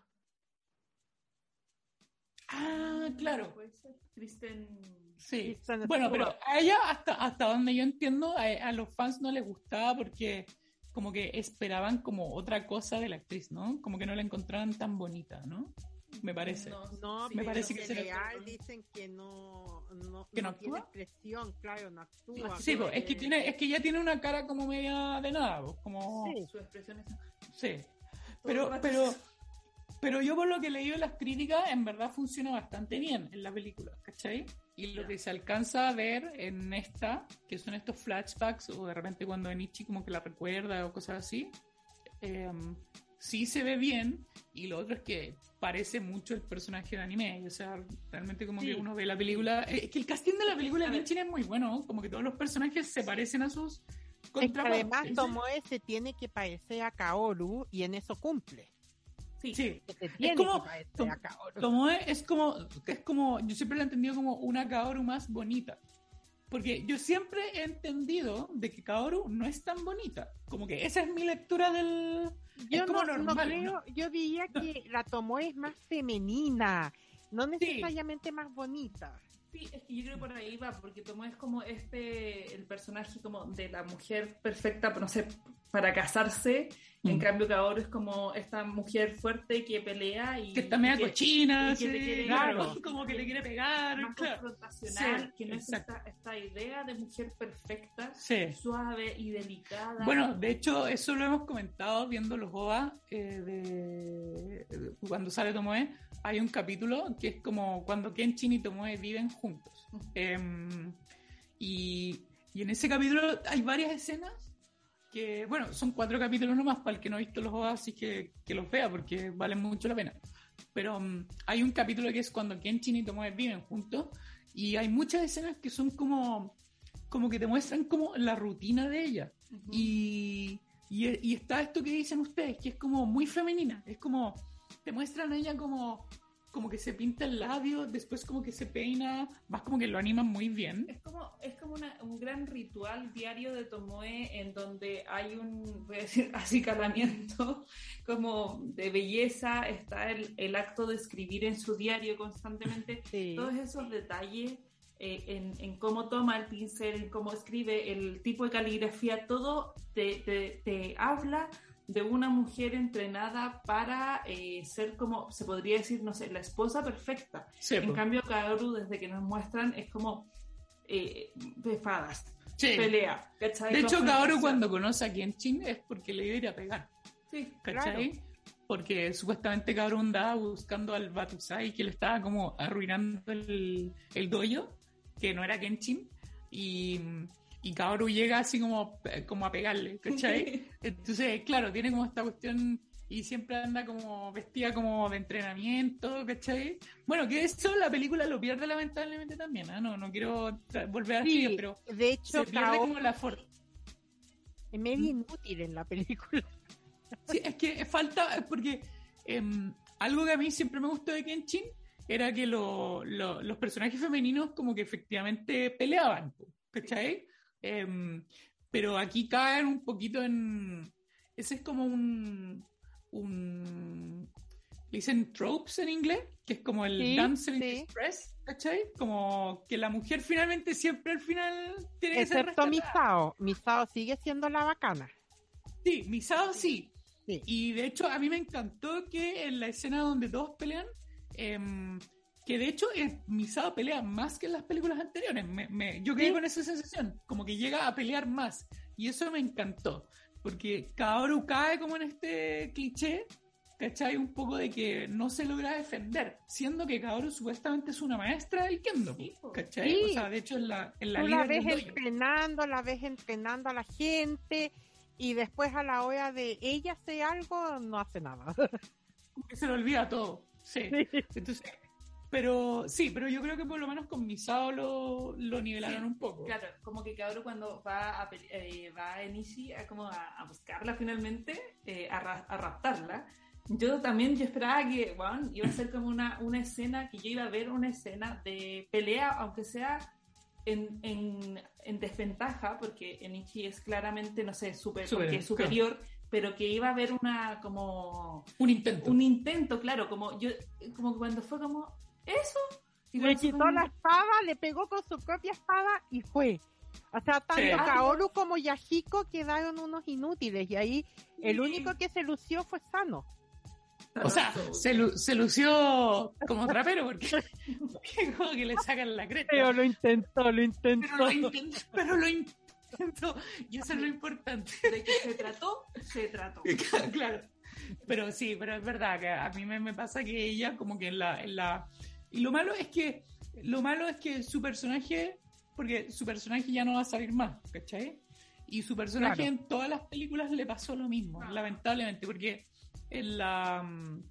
Speaker 2: Ah, claro.
Speaker 3: Puede ser. Kristen.
Speaker 2: Sí.
Speaker 1: Kristen
Speaker 2: Bueno, pero a ella, hasta, hasta donde yo entiendo, a, a los fans no les gustaba porque como que esperaban como otra cosa de la actriz, ¿no? Como que no la encontraban tan bonita, ¿no? Me parece.
Speaker 3: No,
Speaker 1: No,
Speaker 3: sí,
Speaker 2: Me parece que se le-
Speaker 1: real dicen que no, no,
Speaker 2: ¿Que no
Speaker 1: no tiene
Speaker 2: actúa?
Speaker 1: expresión, claro, no actúa.
Speaker 2: Sí, pues, es que tiene, es que ella tiene una cara como media de nada, pues, como
Speaker 1: Sí.
Speaker 3: Su expresión es.
Speaker 2: sí. Pero, pero, pero yo por lo que he leído las críticas, en verdad funciona bastante bien en la película, ¿cachai? Y lo que se alcanza a ver en esta, que son estos flashbacks, o de repente cuando Enichi como que la recuerda o cosas así, em, sí se ve bien, y lo otro es que parece mucho el personaje de anime, o sea, realmente como
Speaker 1: Sí.
Speaker 2: que uno ve la película, es que el casting de la película de. Enichi es muy bueno, como que todos los personajes se parecen a sus
Speaker 1: Es que además. Tomoe se tiene que parecer a Kaoru y en eso cumple.
Speaker 3: Sí.
Speaker 2: Sí,
Speaker 1: Que se tiene
Speaker 2: como
Speaker 1: que
Speaker 2: es como, es como, yo siempre la he entendido como una Kaoru más bonita. Porque yo siempre he entendido de que Kaoru no es tan bonita. Como que esa es mi lectura del...
Speaker 1: Yo
Speaker 2: es como
Speaker 1: no, creo,
Speaker 2: ¿no?
Speaker 1: yo diría que la Tomoe es más femenina, no necesariamente más bonita.
Speaker 3: Sí, es que yo creo que por ahí va, porque Tomo es como este, el personaje como de la mujer perfecta, no sé, para casarse, en
Speaker 2: Mm.
Speaker 3: cambio Kaoru es como esta mujer fuerte que pelea y
Speaker 2: Que está media
Speaker 3: y que-
Speaker 2: cochina,
Speaker 3: y que
Speaker 2: sí,
Speaker 3: quiere-
Speaker 2: claro, como que le quiere pegar,
Speaker 3: más
Speaker 2: claro.
Speaker 3: confrontacional,
Speaker 2: Sí,
Speaker 3: que no es
Speaker 2: exacto.
Speaker 3: esta, esta idea de mujer perfecta,
Speaker 2: Sí.
Speaker 3: suave y delicada.
Speaker 2: Bueno, de hecho, eso lo hemos comentado viendo los OVA eh, de, de- cuando sale Tomoe. Hay un capítulo que es como cuando Kenshin y Tomoe viven juntos. Em, y, y en ese capítulo hay varias escenas que, bueno, son cuatro capítulos nomás para el que no ha visto los así que que los vea porque valen mucho la pena. Pero mm, hay un capítulo que es cuando Kenshin y Tomoe viven juntos y hay muchas escenas que son como, como que te muestran como la rutina de ella. Y, y, y está esto que dicen ustedes, que es como muy femenina. Es como, te muestran a ella como, como que se pinta el labio, después como que se peina, más como que lo animan muy bien.
Speaker 3: Es como, es como una- un gran ritual diario de Tomoe en donde hay un, voy a decir, acicalamiento como de belleza, está el, el acto de escribir en su diario constantemente,
Speaker 1: Sí.
Speaker 3: todos esos detalles eh, en, en cómo toma el pincel, en cómo escribe, el tipo de caligrafía, todo te, te- te habla de una mujer entrenada para eh, ser como, se podría decir, no sé, la esposa perfecta.
Speaker 2: Sí,
Speaker 3: En
Speaker 2: po.
Speaker 3: cambio, Kaoru, desde que nos muestran, es como eh, befadas,
Speaker 2: Sí.
Speaker 3: pelea. ¿cachai?
Speaker 2: De hecho, Kaoru cuando conoce a Kenshin es porque le iba a ir a pegar,
Speaker 3: Sí,
Speaker 2: ¿cachai? Porque supuestamente Kaoru andaba buscando al Batusai que le estaba como arruinando el, el dojo, que no era Kenshin, y, y Kaoru llega así como, como a pegarle, ¿cachai? Entonces, claro, tiene como esta cuestión y siempre anda como vestida como de entrenamiento, ¿cachai? Bueno, que eso la película lo pierde lamentablemente también, ¿ah? No, no quiero volver a
Speaker 1: Sí,
Speaker 2: decir, pero
Speaker 1: de hecho,
Speaker 2: se pierde como la fuerza.
Speaker 1: es medio inútil en la película.
Speaker 2: Sí, es que falta, porque em, algo que a mí siempre me gustó de Kenshin era que lo- lo- los personajes femeninos como que efectivamente peleaban, ¿cachai? Em, pero aquí caen un poquito en... Ese es como un... un dicen tropes en inglés, que es como el
Speaker 1: Sí,
Speaker 2: dancer in
Speaker 1: sí.
Speaker 2: distress, ¿cachai? Como que la mujer finalmente siempre al final tiene que ser
Speaker 1: Excepto. Misao. Misao sigue siendo la bacana.
Speaker 2: Sí, Misao sí.
Speaker 1: Sí.
Speaker 2: Y de hecho, a mí me encantó que en la escena donde todos pelean, em, que de hecho eh, Misao pelea más que en las películas anteriores. Me- me- yo quedé
Speaker 1: Sí.
Speaker 2: con esa sensación, como que llega a pelear más. Y eso me encantó, porque Kaoru cae como en este cliché, ¿cachai? Un poco de que no se logra defender, siendo que Kaoru supuestamente es una maestra del kendo,
Speaker 3: Sí.
Speaker 2: ¿cachai?
Speaker 1: Sí.
Speaker 2: O sea, de hecho, en la, en la
Speaker 1: Tú la ves entrenando, la ves entrenando a la gente y después a la hora de ella hacer algo, no hace nada.
Speaker 2: como que se le olvida todo. Sí. Entonces, pero sí, pero yo creo que por lo menos con Misao lo, lo nivelaron
Speaker 3: Sí,
Speaker 2: un poco.
Speaker 3: Claro, como que Kaoru cuando va a, eh, va a Enishi a, como a, a buscarla finalmente, eh, a, ra- a raptarla, yo también yo esperaba que bueno, iba a ser como una, una escena, que yo iba a ver una escena de pelea, aunque sea en, en, en desventaja, porque Enishi es claramente, no sé, super,
Speaker 2: Superior,
Speaker 3: es superior, pero que iba a haber una como
Speaker 2: Un intento.
Speaker 3: un intento, claro, como yo, como cuando fue como, Eso.
Speaker 1: Le
Speaker 3: Igual
Speaker 1: quitó la espada, le pegó con su propia espada y fue. O sea, tanto
Speaker 2: Sí.
Speaker 1: Kaoru como Yahiko quedaron unos inútiles y ahí el único que se lució fue Sano.
Speaker 2: O sea, se, lu- se lució como trapero porque, porque como que le sacan la cresta.
Speaker 1: Pero lo intentó, lo intentó.
Speaker 2: Pero lo intentó, pero lo intentó. Y eso es lo importante.
Speaker 3: De que se trató, se trató.
Speaker 2: claro. Pero sí, pero es verdad que a mí me, me pasa que ella como que en la, en la... Y lo malo es que lo malo es que su personaje, porque su personaje ya no va a salir más, ¿cachai? Y su personaje
Speaker 1: Claro.
Speaker 2: en todas las películas le pasó lo mismo,
Speaker 3: Ah.
Speaker 2: lamentablemente, porque en, la, mm,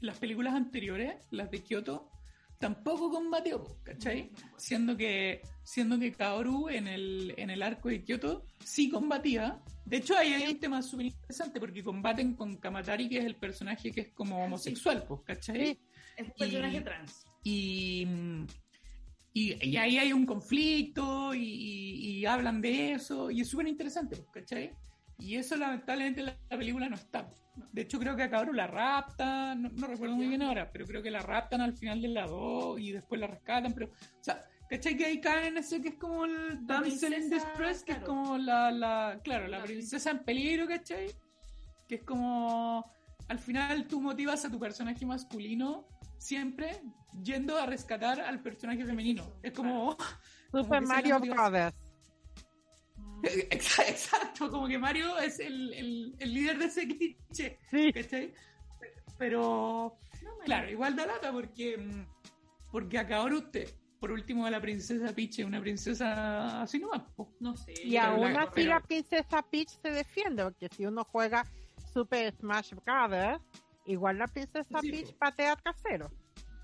Speaker 2: en las películas anteriores, las de Kyoto, tampoco combatió, ¿cachai? Siendo que, siendo que Kaoru en el, en el arco de Kyoto sí combatía. De hecho, ahí hay un tema súper interesante porque combaten con Kamatari, que es el personaje que es como homosexual, pues, ¿cachai?
Speaker 1: Sí.
Speaker 3: Es un personaje
Speaker 2: Y-
Speaker 3: trans.
Speaker 2: Y, y, y ahí hay un conflicto y, y- hablan de eso y es súper interesante, ¿cachai? Y eso lamentablemente en la, la película no está. De hecho creo que a Kaoru la raptan, no, no recuerdo muy bien ahora, pero creo que la raptan al final de la 2 y después la rescatan, pero, o sea, ¿cachai? Que ahí caen en ese que es como el damsel in distress, que es
Speaker 3: claro.
Speaker 2: como la, la claro, la
Speaker 3: La
Speaker 2: princesa en peligro, ¿cachai? Que es como, al final tú motivas a tu personaje masculino siempre yendo a rescatar al personaje femenino. Es como... como
Speaker 1: Super
Speaker 2: es
Speaker 1: Mario. Brothers.
Speaker 2: Exa- Exacto, como que Mario es el, el- el líder de ese cliché,
Speaker 1: Sí.
Speaker 2: ¿cachai? Pero,
Speaker 3: No,
Speaker 2: claro, igual da lata porque, porque acá ahora usted, por último, la princesa Peach es una princesa así nomás.
Speaker 3: No sé.
Speaker 1: Y aún así la princesa Peach se defiende, porque si uno juega Super Smash Brothers, igual la princesa
Speaker 2: Sí,
Speaker 1: Peach patea al casero.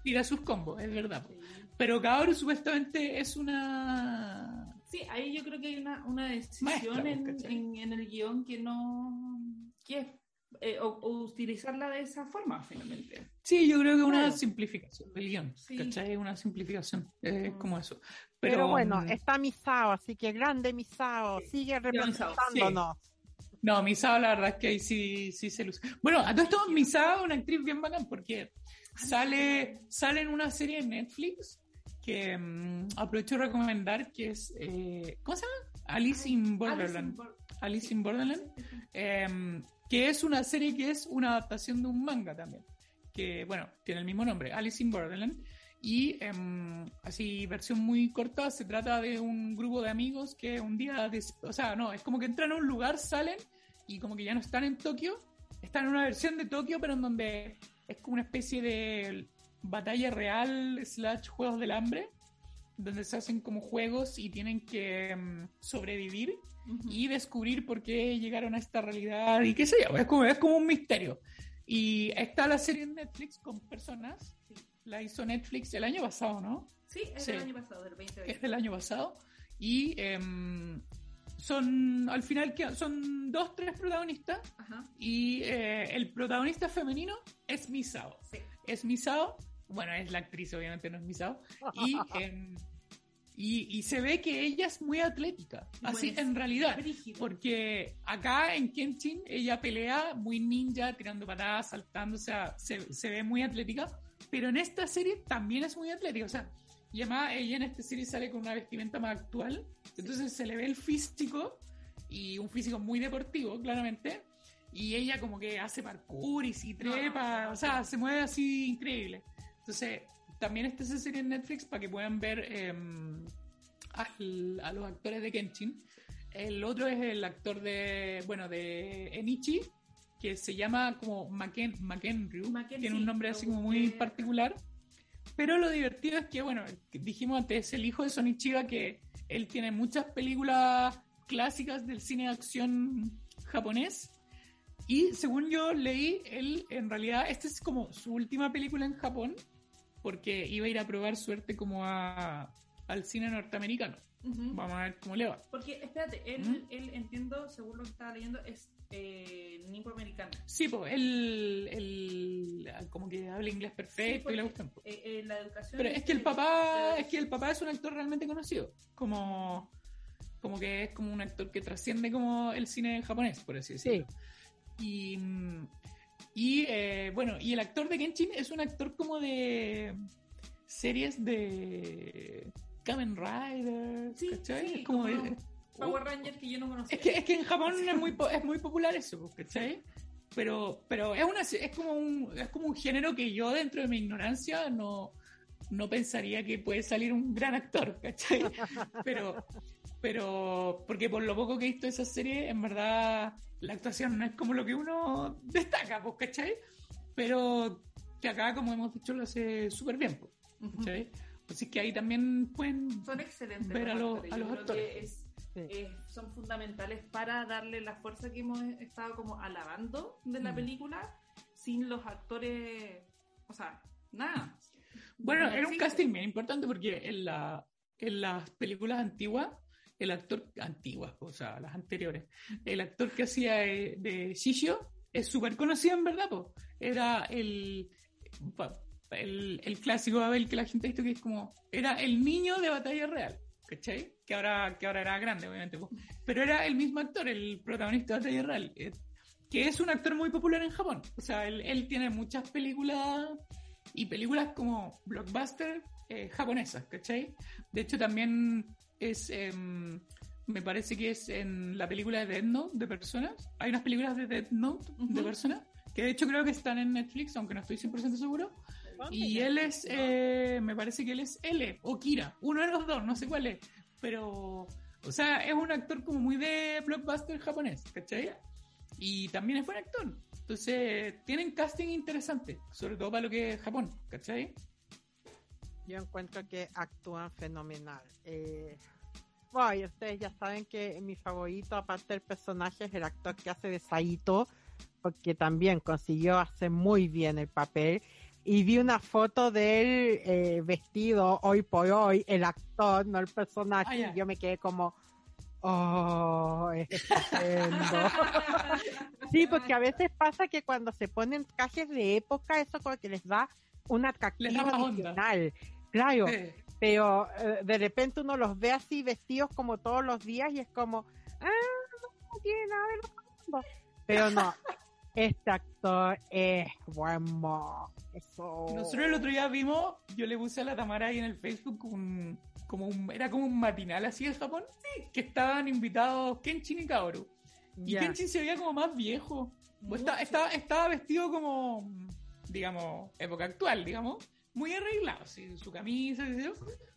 Speaker 2: Tira sus combos, es verdad.
Speaker 3: Sí.
Speaker 2: Pero Kaoru supuestamente es una...
Speaker 3: Sí, ahí yo creo que hay una, una decisión
Speaker 2: Maestra,
Speaker 3: en, en- en el guion que no. que es. eh, o, o utilizarla de esa forma, finalmente.
Speaker 2: Sí, yo creo que una
Speaker 3: Claro.
Speaker 2: simplificación del guion,
Speaker 3: Sí.
Speaker 2: ¿cachai? Una simplificación, es
Speaker 3: Mm.
Speaker 2: como eso.
Speaker 1: Pero,
Speaker 2: Pero,
Speaker 1: bueno,
Speaker 2: mm,
Speaker 1: está Misao, así que grande Misao, sigue representándonos.
Speaker 2: No, Misao la verdad es que ahí sí, sí se luce. Bueno, a todo esto Misao es una actriz bien bacán porque sale, sale en una serie en Netflix que mm, aprovecho de recomendar que es, eh, ¿cómo se llama? Alice in Borderland. Alice in Borderland. Em, que es una serie que es una adaptación de un manga también. Que, bueno, tiene el mismo nombre, Alice in Borderland. Y em, así, versión muy corta, se trata de un grupo de amigos que un día, o sea, no, es como que entran a un lugar, salen y como que ya no están en Tokio, están en una versión de Tokio, pero en donde es como una especie de batalla real slash juegos del hambre, donde se hacen como juegos y tienen que em, sobrevivir
Speaker 3: Ujú.
Speaker 2: y descubrir por qué llegaron a esta realidad y qué sé yo, es como, es como un misterio. Y está la serie en Netflix con personas. La hizo Netflix el año pasado, ¿no?
Speaker 3: Sí, es
Speaker 2: Sí.
Speaker 3: del año pasado, del 2020.
Speaker 2: Es del año pasado. Y em, son, al final, son dos, tres protagonistas
Speaker 3: Ajá.
Speaker 2: y eh, el protagonista femenino es Misao.
Speaker 3: Sí.
Speaker 2: Es Misao, bueno, es la actriz, obviamente no es Misao. Y, em, y, y se ve que ella es muy atlética, así
Speaker 3: Bueno,
Speaker 2: en realidad. Porque acá en Kenshin ella pelea muy ninja, tirando patadas, saltando, o sea, se, se ve muy atlética. Pero en esta serie también es muy atlética, o sea, además ella en esta serie sale con una vestimenta más actual, entonces se le ve el físico y un físico muy deportivo, claramente. Y ella como que hace parkour y si trepa, o sea, se mueve así increíble. Entonces, también está esa serie en Netflix para que puedan ver em, a los actores de Kenshin. El otro es el actor de, bueno, de Enichi, que se llama como Maken, Makenryu.
Speaker 3: Maken,
Speaker 2: Tiene un nombre así como muy particular. Pero lo divertido es que, bueno, dijimos antes, es el hijo de Sonichiba, que él tiene muchas películas clásicas del cine de acción japonés. Y según yo leí, él en realidad, esta es como su última película en Japón, porque iba a ir a probar suerte como a, al cine norteamericano.
Speaker 3: Ujú.
Speaker 2: Vamos a ver cómo le va.
Speaker 3: Porque, espérate, él,
Speaker 2: ¿Mm?
Speaker 3: él entiendo, según lo que estaba leyendo, es eh, nipo-americano.
Speaker 2: Sí, pues él, él como que habla inglés perfecto
Speaker 3: Sí,
Speaker 2: y le gustan.
Speaker 3: Eh, eh, la educación.
Speaker 2: Pero es que el
Speaker 3: de-
Speaker 2: papá,
Speaker 3: de-
Speaker 2: es que el papá es un actor realmente conocido, como, como que es como un actor que trasciende como el cine japonés, por así decirlo. Y, mm, y eh, bueno, y el actor de Kenshin es un actor como de series de Kamen Rider,
Speaker 3: Sí,
Speaker 2: ¿cachai?
Speaker 3: sí,
Speaker 2: es como,
Speaker 3: como
Speaker 2: eh,
Speaker 3: Power Ranger que yo no conocía.
Speaker 2: es que, es que en Japón es muy, es muy popular eso, pues, ¿cachai? Pero, pero es, una, es, como un, es como un género que yo, dentro de mi ignorancia, no, no pensaría que puede salir un gran actor, ¿cachai? Pero, pero porque por lo poco que he visto de esa serie, en verdad la actuación no es como lo que uno destaca, pues, ¿cachai? Pero que acá, como hemos dicho, lo hace súper bien, pues. ¿cachai? Así que ahí también pueden
Speaker 3: Son excelentes.
Speaker 2: Ver a los- a los actores.
Speaker 1: Sí.
Speaker 3: eh, son fundamentales para darle la fuerza que hemos estado como alabando de la
Speaker 2: Mm.
Speaker 3: película sin los actores, o sea, nada.
Speaker 2: Bueno,
Speaker 3: No
Speaker 2: era un casting bien importante porque en, la, en las películas antiguas, el actor, antiguas, o sea, las anteriores, el actor que hacía de, de Shishio es súper conocido en verdad, po. era el, el, el clásico Abel que la gente ha visto que es como, era el niño de Batalla Real, ¿cachai? Que ahora, que ahora era grande, obviamente, pero era el mismo actor, el protagonista de Real, eh, que es un actor muy popular en Japón, o sea, él, él tiene muchas películas y películas como blockbuster eh, japonesas, ¿cachai? De hecho, también es, em, me parece que es en la película de Death Note de personas. Hay unas películas de Death Note de
Speaker 3: Ujú.
Speaker 2: personas que de hecho creo que están en Netflix, aunque no estoy 100% seguro.
Speaker 1: ¿Dónde
Speaker 2: Y él es, eh, me parece que él es L o Kira, uno de los dos, no sé cuál es, pero, o sea, es un actor como muy de blockbuster japonés, ¿cachai? Y también es buen actor. Entonces, tienen casting interesante, sobre todo para lo que es Japón, ¿cachai?
Speaker 1: Yo encuentro que actúan fenomenal. Eh, bueno, y ustedes ya saben que mi favorito, aparte del personaje, es el actor que hace de Saito, porque también consiguió hacer muy bien el papel. Y vi una foto de él eh, vestido hoy por hoy, el actor, no el personaje,
Speaker 2: Ah,
Speaker 1: y yo me quedé como, oh, es estupendo. Sí, porque a veces pasa que cuando se ponen trajes de época, eso como que les da un atractivo
Speaker 2: Les da onda.
Speaker 1: Claro,
Speaker 2: Eh,
Speaker 1: pero eh, de repente uno los ve así vestidos como todos los días y es como, ah, no tiene nada de lo. Pero no, este actor es bueno. Eso.
Speaker 2: Nosotros el otro día vimos, yo le puse a la Tamara ahí en el Facebook un, como un, era como un matinal así de Japón, que estaban invitados Kenshin y Kaoru. Y. Kenshin se veía como más viejo. Estaba, estaba vestido como, digamos, época actual, digamos, muy arreglado, así, su camisa,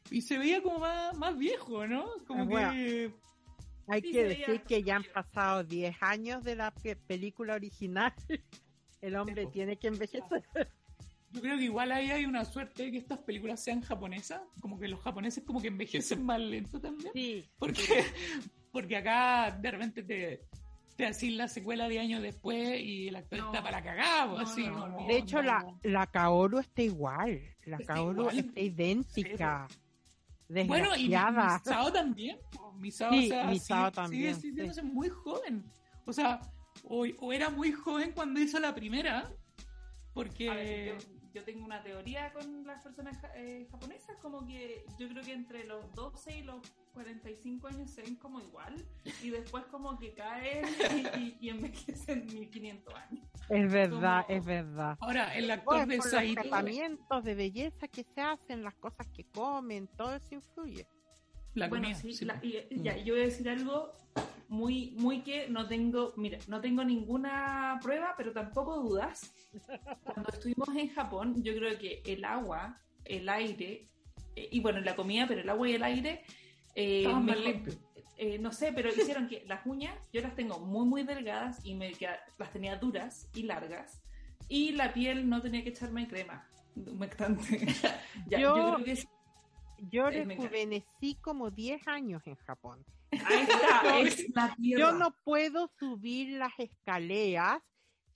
Speaker 2: y se veía como más, más viejo, ¿no? Como
Speaker 1: bueno.
Speaker 2: que...
Speaker 1: Hay
Speaker 3: Sí,
Speaker 1: que decir que ya han pasado 10 años de la pe- película original. El hombre tiene que envejecer.
Speaker 2: Yo creo que igual ahí hay una suerte de que estas películas sean japonesas, como que los japoneses como que envejecen más lento también.
Speaker 1: Sí,
Speaker 2: Porque, porque acá de repente te, te hacen la secuela de años después y el actor
Speaker 3: No.
Speaker 2: está para cagar,
Speaker 3: No,
Speaker 2: así
Speaker 3: no,
Speaker 2: como-
Speaker 3: no.
Speaker 1: de hecho la, la Kaoru está igual. La
Speaker 2: Está
Speaker 1: Kaoru
Speaker 2: igual.
Speaker 1: está idéntica.
Speaker 2: Bueno, y. Misao también. Misao,
Speaker 1: Sí,
Speaker 2: o sea,
Speaker 1: Misao
Speaker 2: sigue-
Speaker 1: también,
Speaker 2: Sigue sintiéndose muy joven. O sea, o, o era muy joven cuando hizo la primera, porque...
Speaker 3: A ver, yo, yo tengo una teoría con las personas eh, japonesas, como que yo creo que entre los 12 y los 45 años se ven como igual, y después como que caen y, y- y envejecen 1500 años.
Speaker 1: Es verdad,
Speaker 3: como-
Speaker 1: es verdad.
Speaker 2: Ahora, el
Speaker 1: Pues,
Speaker 2: actor de
Speaker 1: por los
Speaker 2: Saito...
Speaker 1: tratamientos de belleza que se hacen, las cosas que comen, todo eso influye.
Speaker 2: La
Speaker 3: bueno,
Speaker 2: comida,
Speaker 3: sí,
Speaker 2: sí,
Speaker 3: la-
Speaker 2: po.
Speaker 3: y, ya, yo voy a decir algo muy, muy que no tengo, mira, no tengo ninguna prueba, pero tampoco dudas. Cuando estuvimos en Japón, yo creo que el agua, el aire, eh, y bueno, la comida, pero el agua y el aire, eh,
Speaker 2: limpios.
Speaker 3: eh, no sé, pero hicieron que las uñas yo las tengo muy, muy delgadas y me queda- las tenía duras y largas. Y la piel no tenía que echarme crema humectante. Ya,
Speaker 1: Yo-
Speaker 3: yo creo que.
Speaker 1: Yo
Speaker 3: Eh,
Speaker 1: rejuvenecí como 10 años en Japón.
Speaker 3: Ahí está, es la tierra.
Speaker 1: Yo no puedo subir las escaleras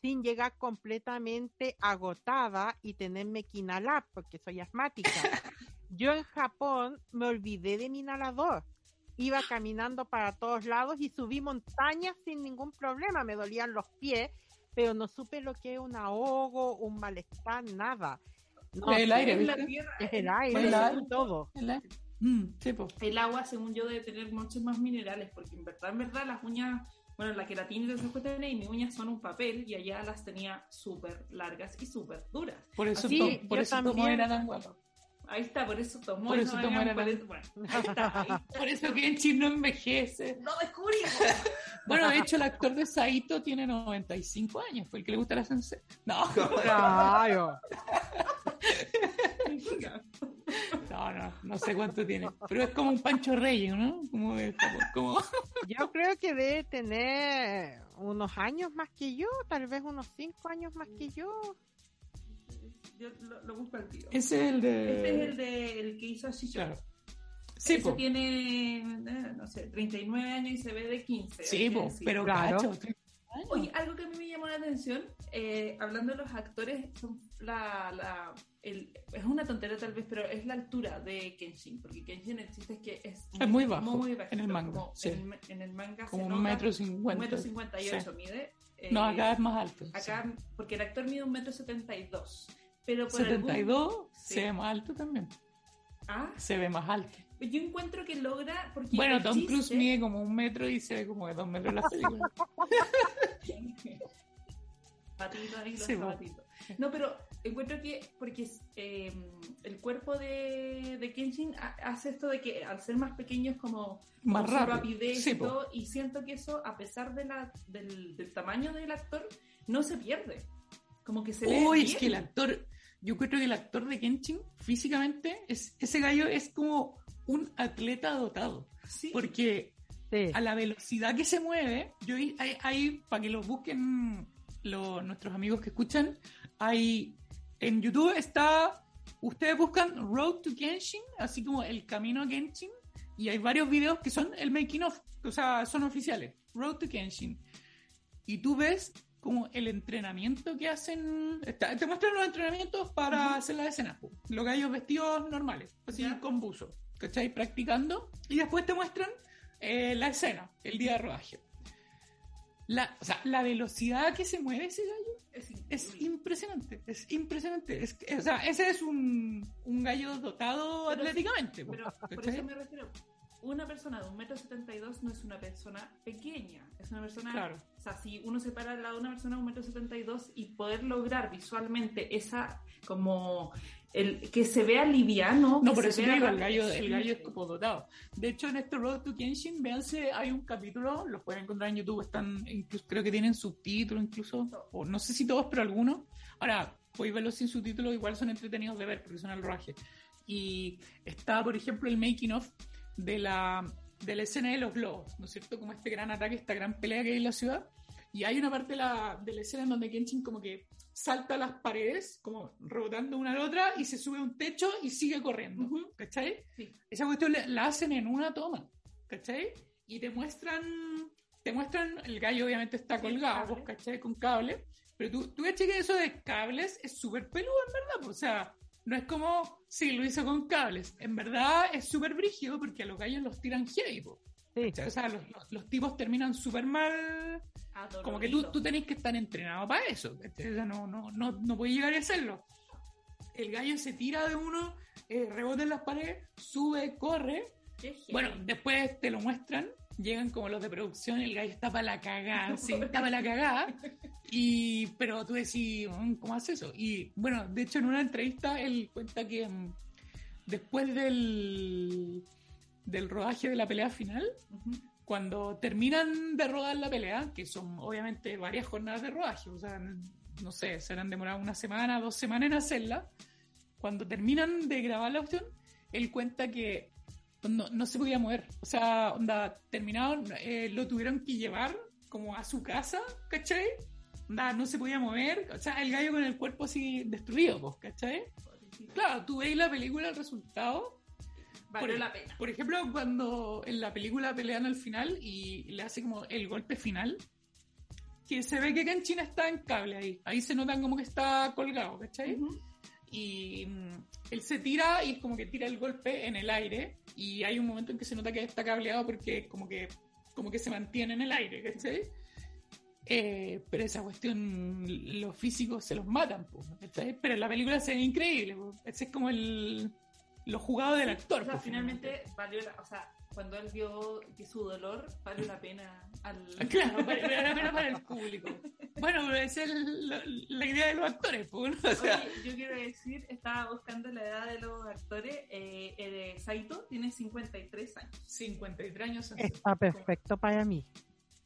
Speaker 1: sin llegar completamente agotada y tenerme que inhalar porque soy asmática. Yo en Japón me olvidé de mi inhalador. Iba caminando para todos lados y subí montañas sin ningún problema. Me dolían los pies, pero no supe lo que es un ahogo, un malestar, nada. No
Speaker 2: El aire,
Speaker 3: Es la
Speaker 2: ¿viste?
Speaker 3: tierra.
Speaker 1: Es el aire,
Speaker 2: El aire.
Speaker 1: es todo.
Speaker 2: El aire. Mm, sí.
Speaker 3: El agua, según yo, debe tener muchos más minerales, porque en verdad, en verdad, las uñas, bueno, la queratina esas cuestiones, y mis uñas son un papel, y allá las tenía súper largas y súper duras.
Speaker 2: Por eso,
Speaker 1: Sí,
Speaker 2: to- por
Speaker 1: yo
Speaker 2: eso Tomo
Speaker 1: también.
Speaker 2: era tan guapo.
Speaker 3: Ahí está, por eso tomó.
Speaker 2: Por eso
Speaker 3: no
Speaker 2: tomó la-
Speaker 3: Bueno, ahí está. ahí está.
Speaker 2: Por eso Kenshin no envejece.
Speaker 3: ¡Lo descubrimos!
Speaker 2: Bueno, de hecho, el actor de Saito tiene 95 años. Fue el que le gusta la sensei. No,
Speaker 1: Claro.
Speaker 2: no, no, no sé cuánto tiene. Pero es como un Pancho Reyes, ¿no? Como.
Speaker 1: Yo creo que debe tener unos años más que yo, tal vez unos cinco años más que yo.
Speaker 3: Yo lo, lo busco al tiro.
Speaker 2: Ese es el de...
Speaker 3: Este es el, de, el que hizo Shisho.
Speaker 2: Claro. Sí,
Speaker 3: Ese
Speaker 2: po.
Speaker 3: tiene, eh, no sé, 39 años y se ve de 15.
Speaker 2: Sí, po, pero
Speaker 1: Claro.
Speaker 2: cacho, 30 años.
Speaker 3: Oye, algo que a mí me llamó la atención, eh, hablando de los actores, son la, la, el- es una tontería tal vez, pero es la altura de Kenshin, porque Kenshin el chiste es que es,
Speaker 2: Es muy bajo,
Speaker 3: muy
Speaker 2: en
Speaker 3: bajito,
Speaker 2: el manga,
Speaker 3: como
Speaker 2: sí.
Speaker 3: en, en el manga
Speaker 2: como
Speaker 3: se
Speaker 2: un
Speaker 3: nota
Speaker 2: metro
Speaker 3: un
Speaker 2: cincuenta.
Speaker 3: metro cincuenta y ocho
Speaker 2: Sí.
Speaker 3: mide. eh,
Speaker 2: No, acá es más alto.
Speaker 3: acá, porque el actor mide un metro setenta y dos, pero por algún-
Speaker 2: 72
Speaker 3: Sí.
Speaker 2: se ve más alto también.
Speaker 3: Ah,
Speaker 2: Se ve más alto.
Speaker 3: yo encuentro que logra, porque
Speaker 2: Bueno, Tom
Speaker 3: chiste-
Speaker 2: Cruise mide como un metro y se ve como de dos metros en la película.
Speaker 3: Patito ahí, los
Speaker 2: Sí.
Speaker 3: No, pero encuentro que, porque eh, el cuerpo de, de Kenshin ha- hace esto de que al ser más pequeño es como
Speaker 2: Más rápido.
Speaker 3: rapidez
Speaker 2: Sí,
Speaker 3: y y siento que eso, a pesar de la, del, del tamaño del actor, no se pierde. Como que se ve
Speaker 2: Uy, es que el actor, yo creo que el actor de Kenshin, físicamente, es, ese gallo es como un atleta dotado.
Speaker 3: Sí.
Speaker 2: Porque
Speaker 1: Sí.
Speaker 2: a la velocidad que se mueve, yo hay, hay- para que lo busquen los, nuestros amigos que escuchan, hay en YouTube está, ustedes buscan Road to Kenshin, así como el camino a Kenshin, y hay varios videos que son el making of, o sea, son oficiales, Road to Kenshin. Y tú ves como el entrenamiento que hacen, está- te muestran los entrenamientos para hacer las escenas, los gallos vestidos normales, así
Speaker 3: Ya.
Speaker 2: con buzo, ¿cachai? Practicando, y después te muestran eh, la escena, el día de rodaje. La, o sea, la velocidad que se mueve ese gallo
Speaker 3: es,
Speaker 2: impresionante, es impresionante. Es, o sea, ese es un, un gallo dotado
Speaker 3: Pero-
Speaker 2: atléticamente.
Speaker 3: Pero por eso me refiero. Una persona de un metro setenta y dos no es una persona pequeña, es una persona.
Speaker 2: Claro.
Speaker 3: O sea, si uno se para al lado de una persona de un metro setenta y dos y poder lograr visualmente esa como el que se vea liviano.
Speaker 2: No, por eso
Speaker 3: vea
Speaker 2: digo, el gallo, el gallo es como dotado. De hecho, en este Road to Kenshin, véanse, hay un capítulo, los pueden encontrar en YouTube, están, incluso, creo que tienen subtítulos incluso, o no sé si todos, pero algunos. Ahora, podéis verlos sin subtítulos, igual son entretenidos de ver porque son el rodaje. Y está, por ejemplo, el making of de la, de la escena de los globos, ¿no es cierto? Como este gran ataque, esta gran pelea que hay en la ciudad. Y hay una parte de la, de la escena en donde Kenshin como que salta las paredes, como rebotando una a la otra, y se sube a un techo y sigue corriendo. ¿Cachai?
Speaker 3: Sí.
Speaker 2: Esa cuestión la, la hacen en una toma. ¿Cachai? Y te muestran, te muestran, el gallo obviamente está
Speaker 3: Sí,
Speaker 2: colgado, pues, ¿cachai? Con cable. Pero tú, tú que eso de cables es súper peludo, en verdad. O sea, no es como, sí, lo hizo con cables. En verdad es súper brígido porque a los gallos los tiran heavy, po.
Speaker 1: Sí.
Speaker 2: O sea, los, los- los tipos terminan súper mal. Como que tú, tú tenés que estar entrenado para eso. ¿cachai? O sea, no, no, no, no puedes llegar a hacerlo. El gallo se tira de uno, eh, rebota en las paredes, sube, corre. Bueno, después te lo muestran. Llegan como los de producción, el gallo está para la cagada, sí, está para la cagada. Y, pero tú decís, "Mm, ¿cómo haces eso? Y bueno, de hecho, en una entrevista él cuenta que mm, después del, del rodaje de la pelea final,
Speaker 3: Ujú.
Speaker 2: cuando terminan de rodar la pelea, que son obviamente varias jornadas de rodaje, o sea, no sé, se han demorado una semana, dos semanas en hacerla, cuando terminan de grabar la opción, él cuenta que no, no se podía mover, o sea, onda, terminaron, eh, lo tuvieron que llevar como a su casa, ¿cachai? Onda, no se podía mover, o sea, el gallo con el cuerpo así destruido, pues, ¿cachai? Claro, tú veis la película, el resultado,
Speaker 3: Valió
Speaker 2: por-
Speaker 3: la pena.
Speaker 2: por ejemplo, cuando en la película pelean al final y le hace como el golpe final, que se ve que Kenshin está en cable ahí. Ahí se notan como que está colgado, ¿cachai? Y mm, él se tira y es como que tira el golpe en el aire y hay un momento en que se nota que está cableado porque como que, como que se mantiene en el aire, ¿cachai? Eh, pero esa cuestión, los físicos se los matan, ¿cachai? Pero en la película se ve increíble, ese es como el, lo jugado del actor.
Speaker 3: O sea, finalmente valió la, o sea, cuando él vio que su dolor valió la pena al...
Speaker 2: Claro, vale vale la pena para el público. Bueno, pero esa es la, la idea de los actores, pues, ¿no? O sea,
Speaker 3: Oye, yo quiero decir, estaba buscando la edad de los actores. Eh, el de Saito tiene 53 años.
Speaker 2: 53 años. en-
Speaker 1: Está perfecto para mí.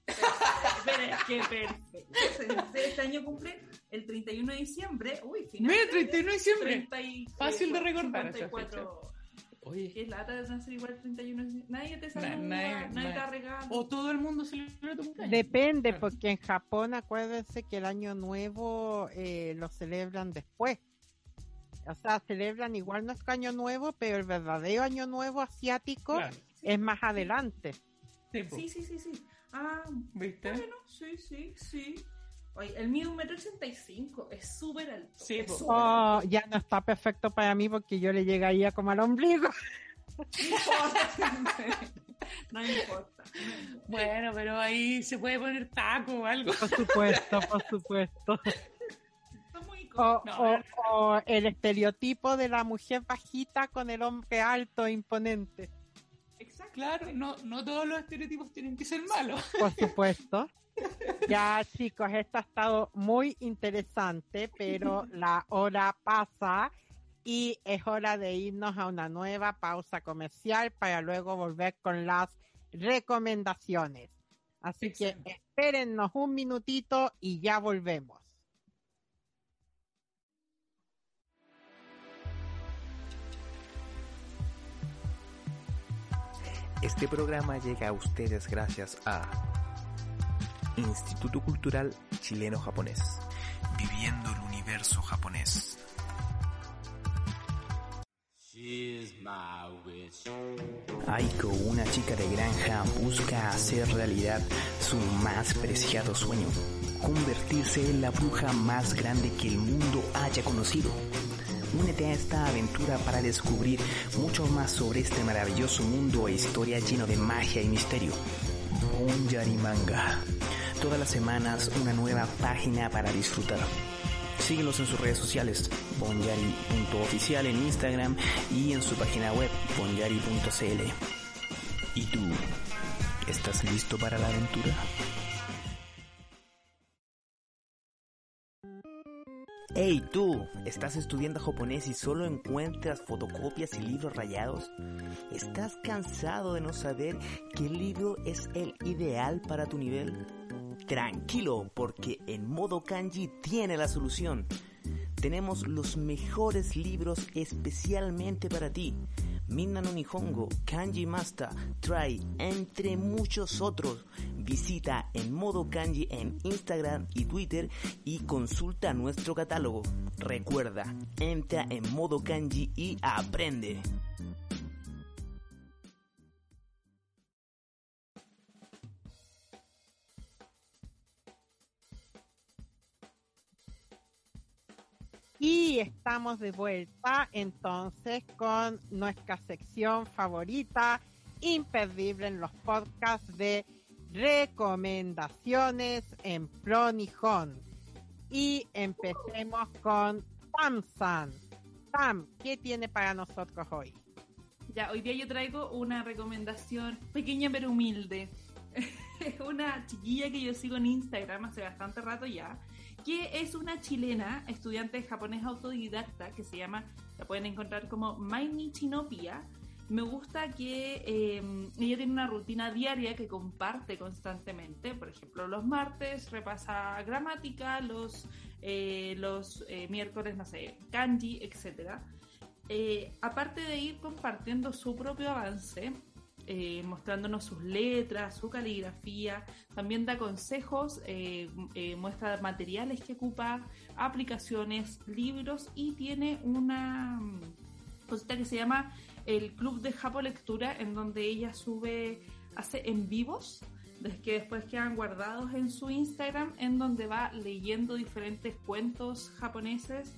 Speaker 3: Espera, qué perfecto. Este año cumple el 31 de diciembre. Uy,
Speaker 2: Mira,
Speaker 3: finalmente.
Speaker 2: 31 de diciembre.
Speaker 3: 30 y-
Speaker 2: Fácil de recordar esa
Speaker 3: 54.
Speaker 2: Oye,
Speaker 3: Qué lata de nacer igual el 31 de diciembre. Nadie te saluda,
Speaker 2: Na-
Speaker 3: nadie,
Speaker 2: nadie- nadie.
Speaker 3: te regala.
Speaker 2: o todo el mundo celebra tu cumpleaños.
Speaker 1: Depende, porque en Japón acuérdense que el año nuevo eh, lo celebran después. O sea, celebran igual nuestro año nuevo, pero el verdadero año nuevo asiático
Speaker 2: Claro.
Speaker 1: es más adelante.
Speaker 2: Sí.
Speaker 3: Sí, sí, sí, sí. Ah,
Speaker 2: ¿Viste?
Speaker 3: bueno, sí, sí, sí. Oye, el mío es 1,85m, es súper alto.
Speaker 2: Sí,
Speaker 3: es
Speaker 2: po.
Speaker 3: súper
Speaker 1: Oh, ya no está perfecto para mí porque yo le llegaría como al ombligo.
Speaker 3: No importa.
Speaker 2: Bueno, pero ahí se puede poner taco o algo.
Speaker 1: Por supuesto, por supuesto.
Speaker 2: No,
Speaker 1: o- o el estereotipo de la mujer bajita con el hombre alto e imponente.
Speaker 2: Claro, no, no todos los estereotipos tienen que ser malos.
Speaker 1: Por supuesto. Ya chicos, esto ha estado muy interesante, pero la hora pasa y es hora de irnos a una nueva pausa comercial para luego volver con las recomendaciones. Así que
Speaker 2: Excelente.
Speaker 1: espérennos un minutito y ya volvemos.
Speaker 4: Este programa llega a ustedes gracias a Instituto Cultural Chileno-Japonés. Viviendo el universo japonés. Aiko, una chica de granja, busca hacer realidad su más preciado sueño, convertirse en la bruja más grande que el mundo haya conocido. Únete a esta aventura para descubrir mucho más sobre este maravilloso mundo e historia lleno de magia y misterio. Bonjari Manga. Todas las semanas una nueva página para disfrutar. Síguenos en sus redes sociales, bonyari.oficial en Instagram y en su página web, bonyari.cl. ¿Y tú? ¿Estás listo para la aventura? Hey tú, ¿estás estudiando japonés y solo encuentras fotocopias y libros rayados? ¿Estás cansado de no saber qué libro es el ideal para tu nivel? Tranquilo, porque en modo kanji tiene la solución. Tenemos los mejores libros especialmente para ti. Minna no Nihongo, Kanji Master, Try, entre muchos otros. Visita en modo kanji en Instagram y Twitter y consulta nuestro catálogo. Recuerda, entra en modo kanji y aprende.
Speaker 1: Y estamos de vuelta entonces con nuestra sección favorita, imperdible en los podcasts de recomendaciones en Pro Nihon. Y empecemos con Tam-san. Tam, ¿qué tiene para nosotros hoy?
Speaker 3: Ya, hoy día yo traigo una recomendación pequeña pero humilde. Es una chiquilla que yo sigo en Instagram hace bastante rato ya, que es una chilena, estudiante de japonés autodidacta, que se llama, la pueden encontrar como Maini Chinopia. Me gusta que eh, ella tiene una rutina diaria que comparte constantemente. Por ejemplo, los martes repasa gramática, los, eh, los eh, miércoles, no sé, kanji. Eh, aparte de ir compartiendo su propio avance, eh, mostrándonos sus letras, su caligrafía, también da consejos, eh, eh, muestra materiales que ocupa, aplicaciones, libros y tiene una mm, cosita que se llama el Club de Japo Lectura, en donde ella sube, hace en vivos, que después quedan guardados en su Instagram, en donde va leyendo diferentes cuentos japoneses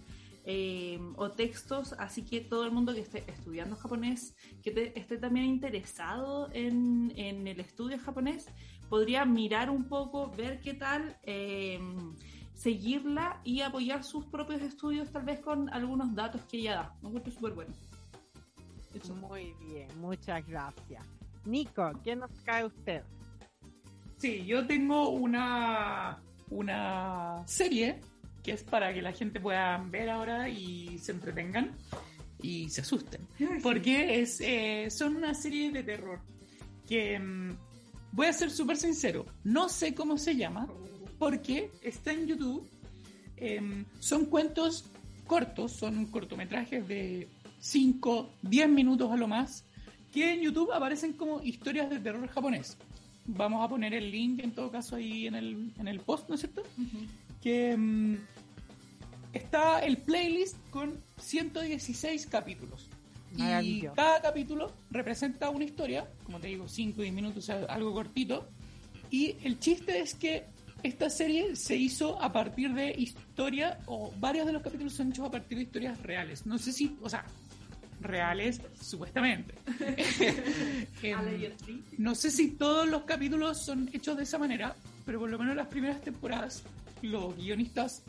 Speaker 3: eh, o textos, así que todo el mundo que esté estudiando japonés, que te- esté también interesado en, en el estudio japonés, podría mirar un poco, ver qué tal, eh, seguirla y apoyar sus propios estudios, tal vez con algunos datos que ella da. Me encuentro súper bueno.
Speaker 1: Muy bien, muchas gracias. Nico, ¿qué nos cae usted?
Speaker 2: Sí, yo tengo una, una serie que es para que la gente pueda ver ahora y se entretengan y se asusten. Porque es, eh, son una serie de terror que mm, voy a ser súper sincero, no sé cómo se llama porque está en YouTube. Em, son cuentos cortos, son cortometrajes de 5, 10 minutos a lo más, que en YouTube aparecen como historias de terror japonés. Vamos a poner el link en todo caso ahí en el, en el post, ¿no es cierto? Que mm, está el playlist con 116 capítulos. Y cada capítulo representa una historia, como te digo, 5 10 minutos, algo cortito. Y el chiste es que esta serie se hizo a partir de historia, o varios de los capítulos son hechos a partir de historias reales. No sé si, o sea, reales, supuestamente. Em, no sé si todos los capítulos son hechos de esa manera, pero por lo menos las primeras temporadas, los guionistas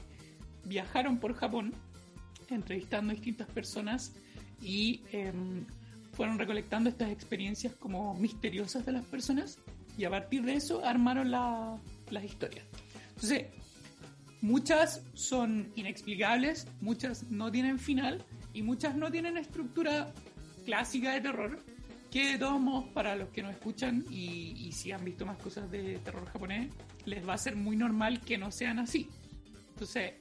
Speaker 2: viajaron por Japón entrevistando a distintas personas y em, fueron recolectando estas experiencias como misteriosas de las personas y a partir de eso armaron las historias. Entonces, muchas son inexplicables, muchas no tienen final y muchas no tienen estructura clásica de terror, que de todos modos para los que nos escuchan y, y si han visto más cosas de terror japonés, les va a ser muy normal que no sean así. Entonces,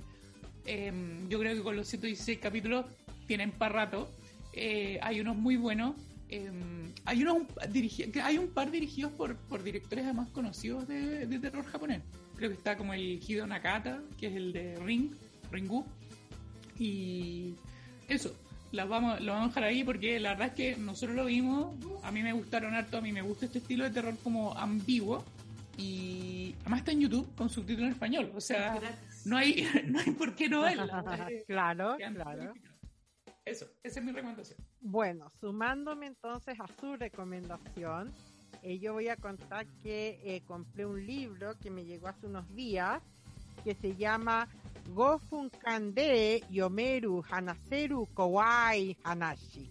Speaker 2: em, yo creo que con los 116 capítulos tienen para rato. Eh, hay unos muy buenos. Em, hay, unos, hay un par dirigidos por, por directores además conocidos de, terror japonés. Creo que está como el Hideo Nakata, que es el de Ring, Ringu. Y eso, lo vamos, lo vamos a dejar ahí porque la verdad es que nosotros lo vimos, a mí me gustaron harto, a mí me gusta este estilo de terror como ambiguo y además está en YouTube con subtítulo en español, o sea, no hay, no hay por qué no verla.
Speaker 1: claro, claro.
Speaker 2: Eso, esa es mi recomendación.
Speaker 1: Bueno, sumándome entonces a su recomendación, eh, yo voy a contar que eh, compré un libro que me llegó hace unos días que se llama Gofun Kande Yomeru Hanaseru Kowai Hanashi.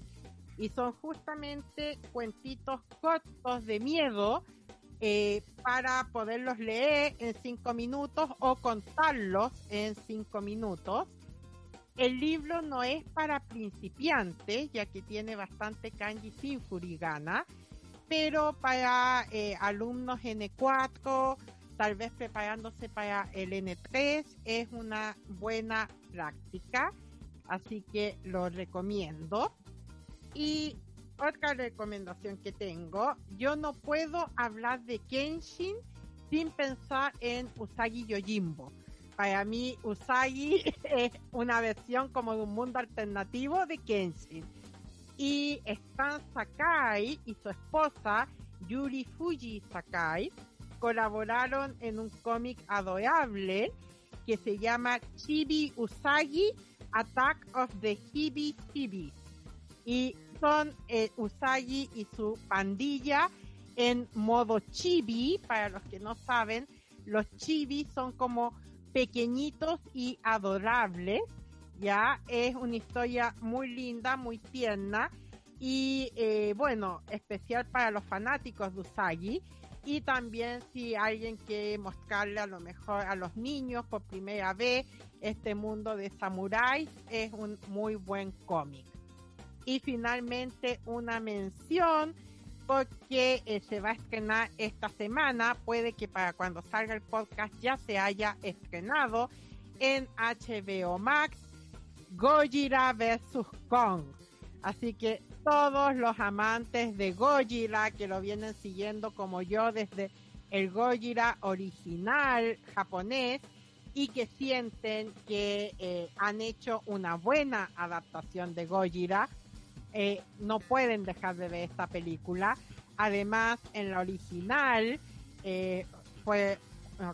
Speaker 1: Y son justamente cuentitos cortos de miedo eh, para poderlos leer en cinco minutos o contarlos en cinco minutos. El libro no es para principiantes, ya que tiene bastante kanji sin furigana, pero para eh, alumnos N4, tal vez preparándose para el N3 es una buena práctica, así que lo recomiendo. Y otra recomendación que tengo, yo no puedo hablar de Kenshin sin pensar en Usagi Yojimbo. Para mí Usagi es una versión como de un mundo alternativo de Kenshin. Y Stan Sakai y su esposa Yuri Fuji Sakai colaboraron en un cómic adorable que se llama Chibi Usagi Attack of the Hibi Hibi. Y son eh, Usagi y su pandilla en modo chibi. Para los que no saben, los chibi son como pequeñitos y adorables. Ya es una historia muy linda, muy tierna y eh, bueno, especial para los fanáticos de Usagi y también si alguien quiere mostrarle a lo mejor a los niños por primera vez este mundo de samuráis, es un muy buen cómic. Y finalmente una mención porque eh, se va a estrenar esta semana, puede que para cuando salga el podcast ya se haya estrenado en HBO Max Gojira vs. Kong. Así que todos los amantes de Gojira que lo vienen siguiendo como yo desde el Gojira original japonés y que sienten que eh, han hecho una buena adaptación de Gojira, eh, no pueden dejar de ver esta película. Además, en la original eh, fue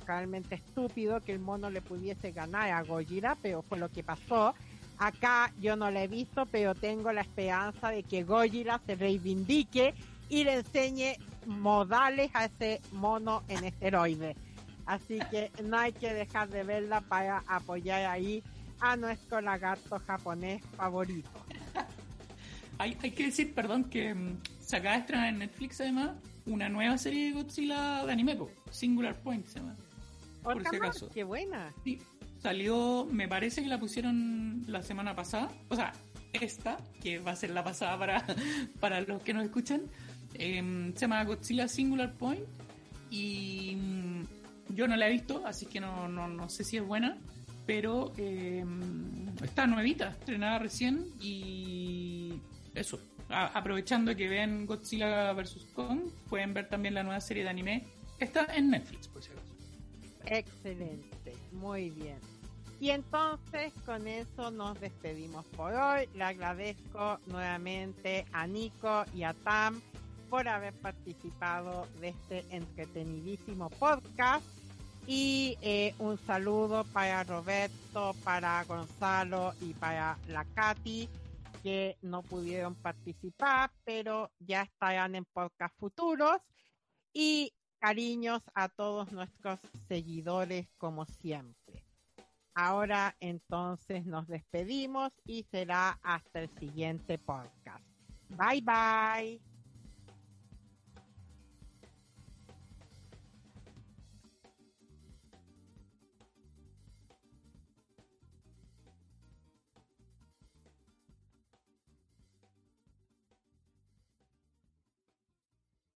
Speaker 1: realmente estúpido que el mono le pudiese ganar a Gojira, pero fue lo que pasó. Acá yo no la he visto, pero tengo la esperanza de que Gojira se reivindique y le enseñe modales a ese mono en esteroide. Así que no hay que dejar de verla para apoyar ahí a nuestro lagarto japonés favorito.
Speaker 2: Hay, hay que decir, perdón, que mm, se acaba de estrenar en Netflix además una nueva serie de Godzilla de anime, po, Singular Point se llama. Por
Speaker 1: Otra
Speaker 2: si acaso.
Speaker 1: qué buena.
Speaker 2: Sí, salió, me parece que la pusieron la semana pasada. O sea, esta, que va a ser la pasada para, para los que nos escuchan, em, se llama Godzilla Singular Point. Y mm, yo no la he visto, así que no, no, no sé si es buena. Pero em, está nuevita, estrenada recién. Y eso, a- aprovechando que ven Godzilla vs. Kong, pueden ver también la nueva serie de anime. Está en Netflix, por si acaso.
Speaker 1: Excelente, muy bien. Y entonces con eso nos despedimos por hoy. Le agradezco nuevamente a Nico y a Tam por haber participado de este entretenidísimo podcast. Y eh, un saludo para Roberto, para Gonzalo y para la Katy que no pudieron participar, pero ya estarán en podcast futuros. Y cariños a todos nuestros seguidores como siempre. Ahora entonces nos despedimos y será hasta el siguiente podcast. Bye bye.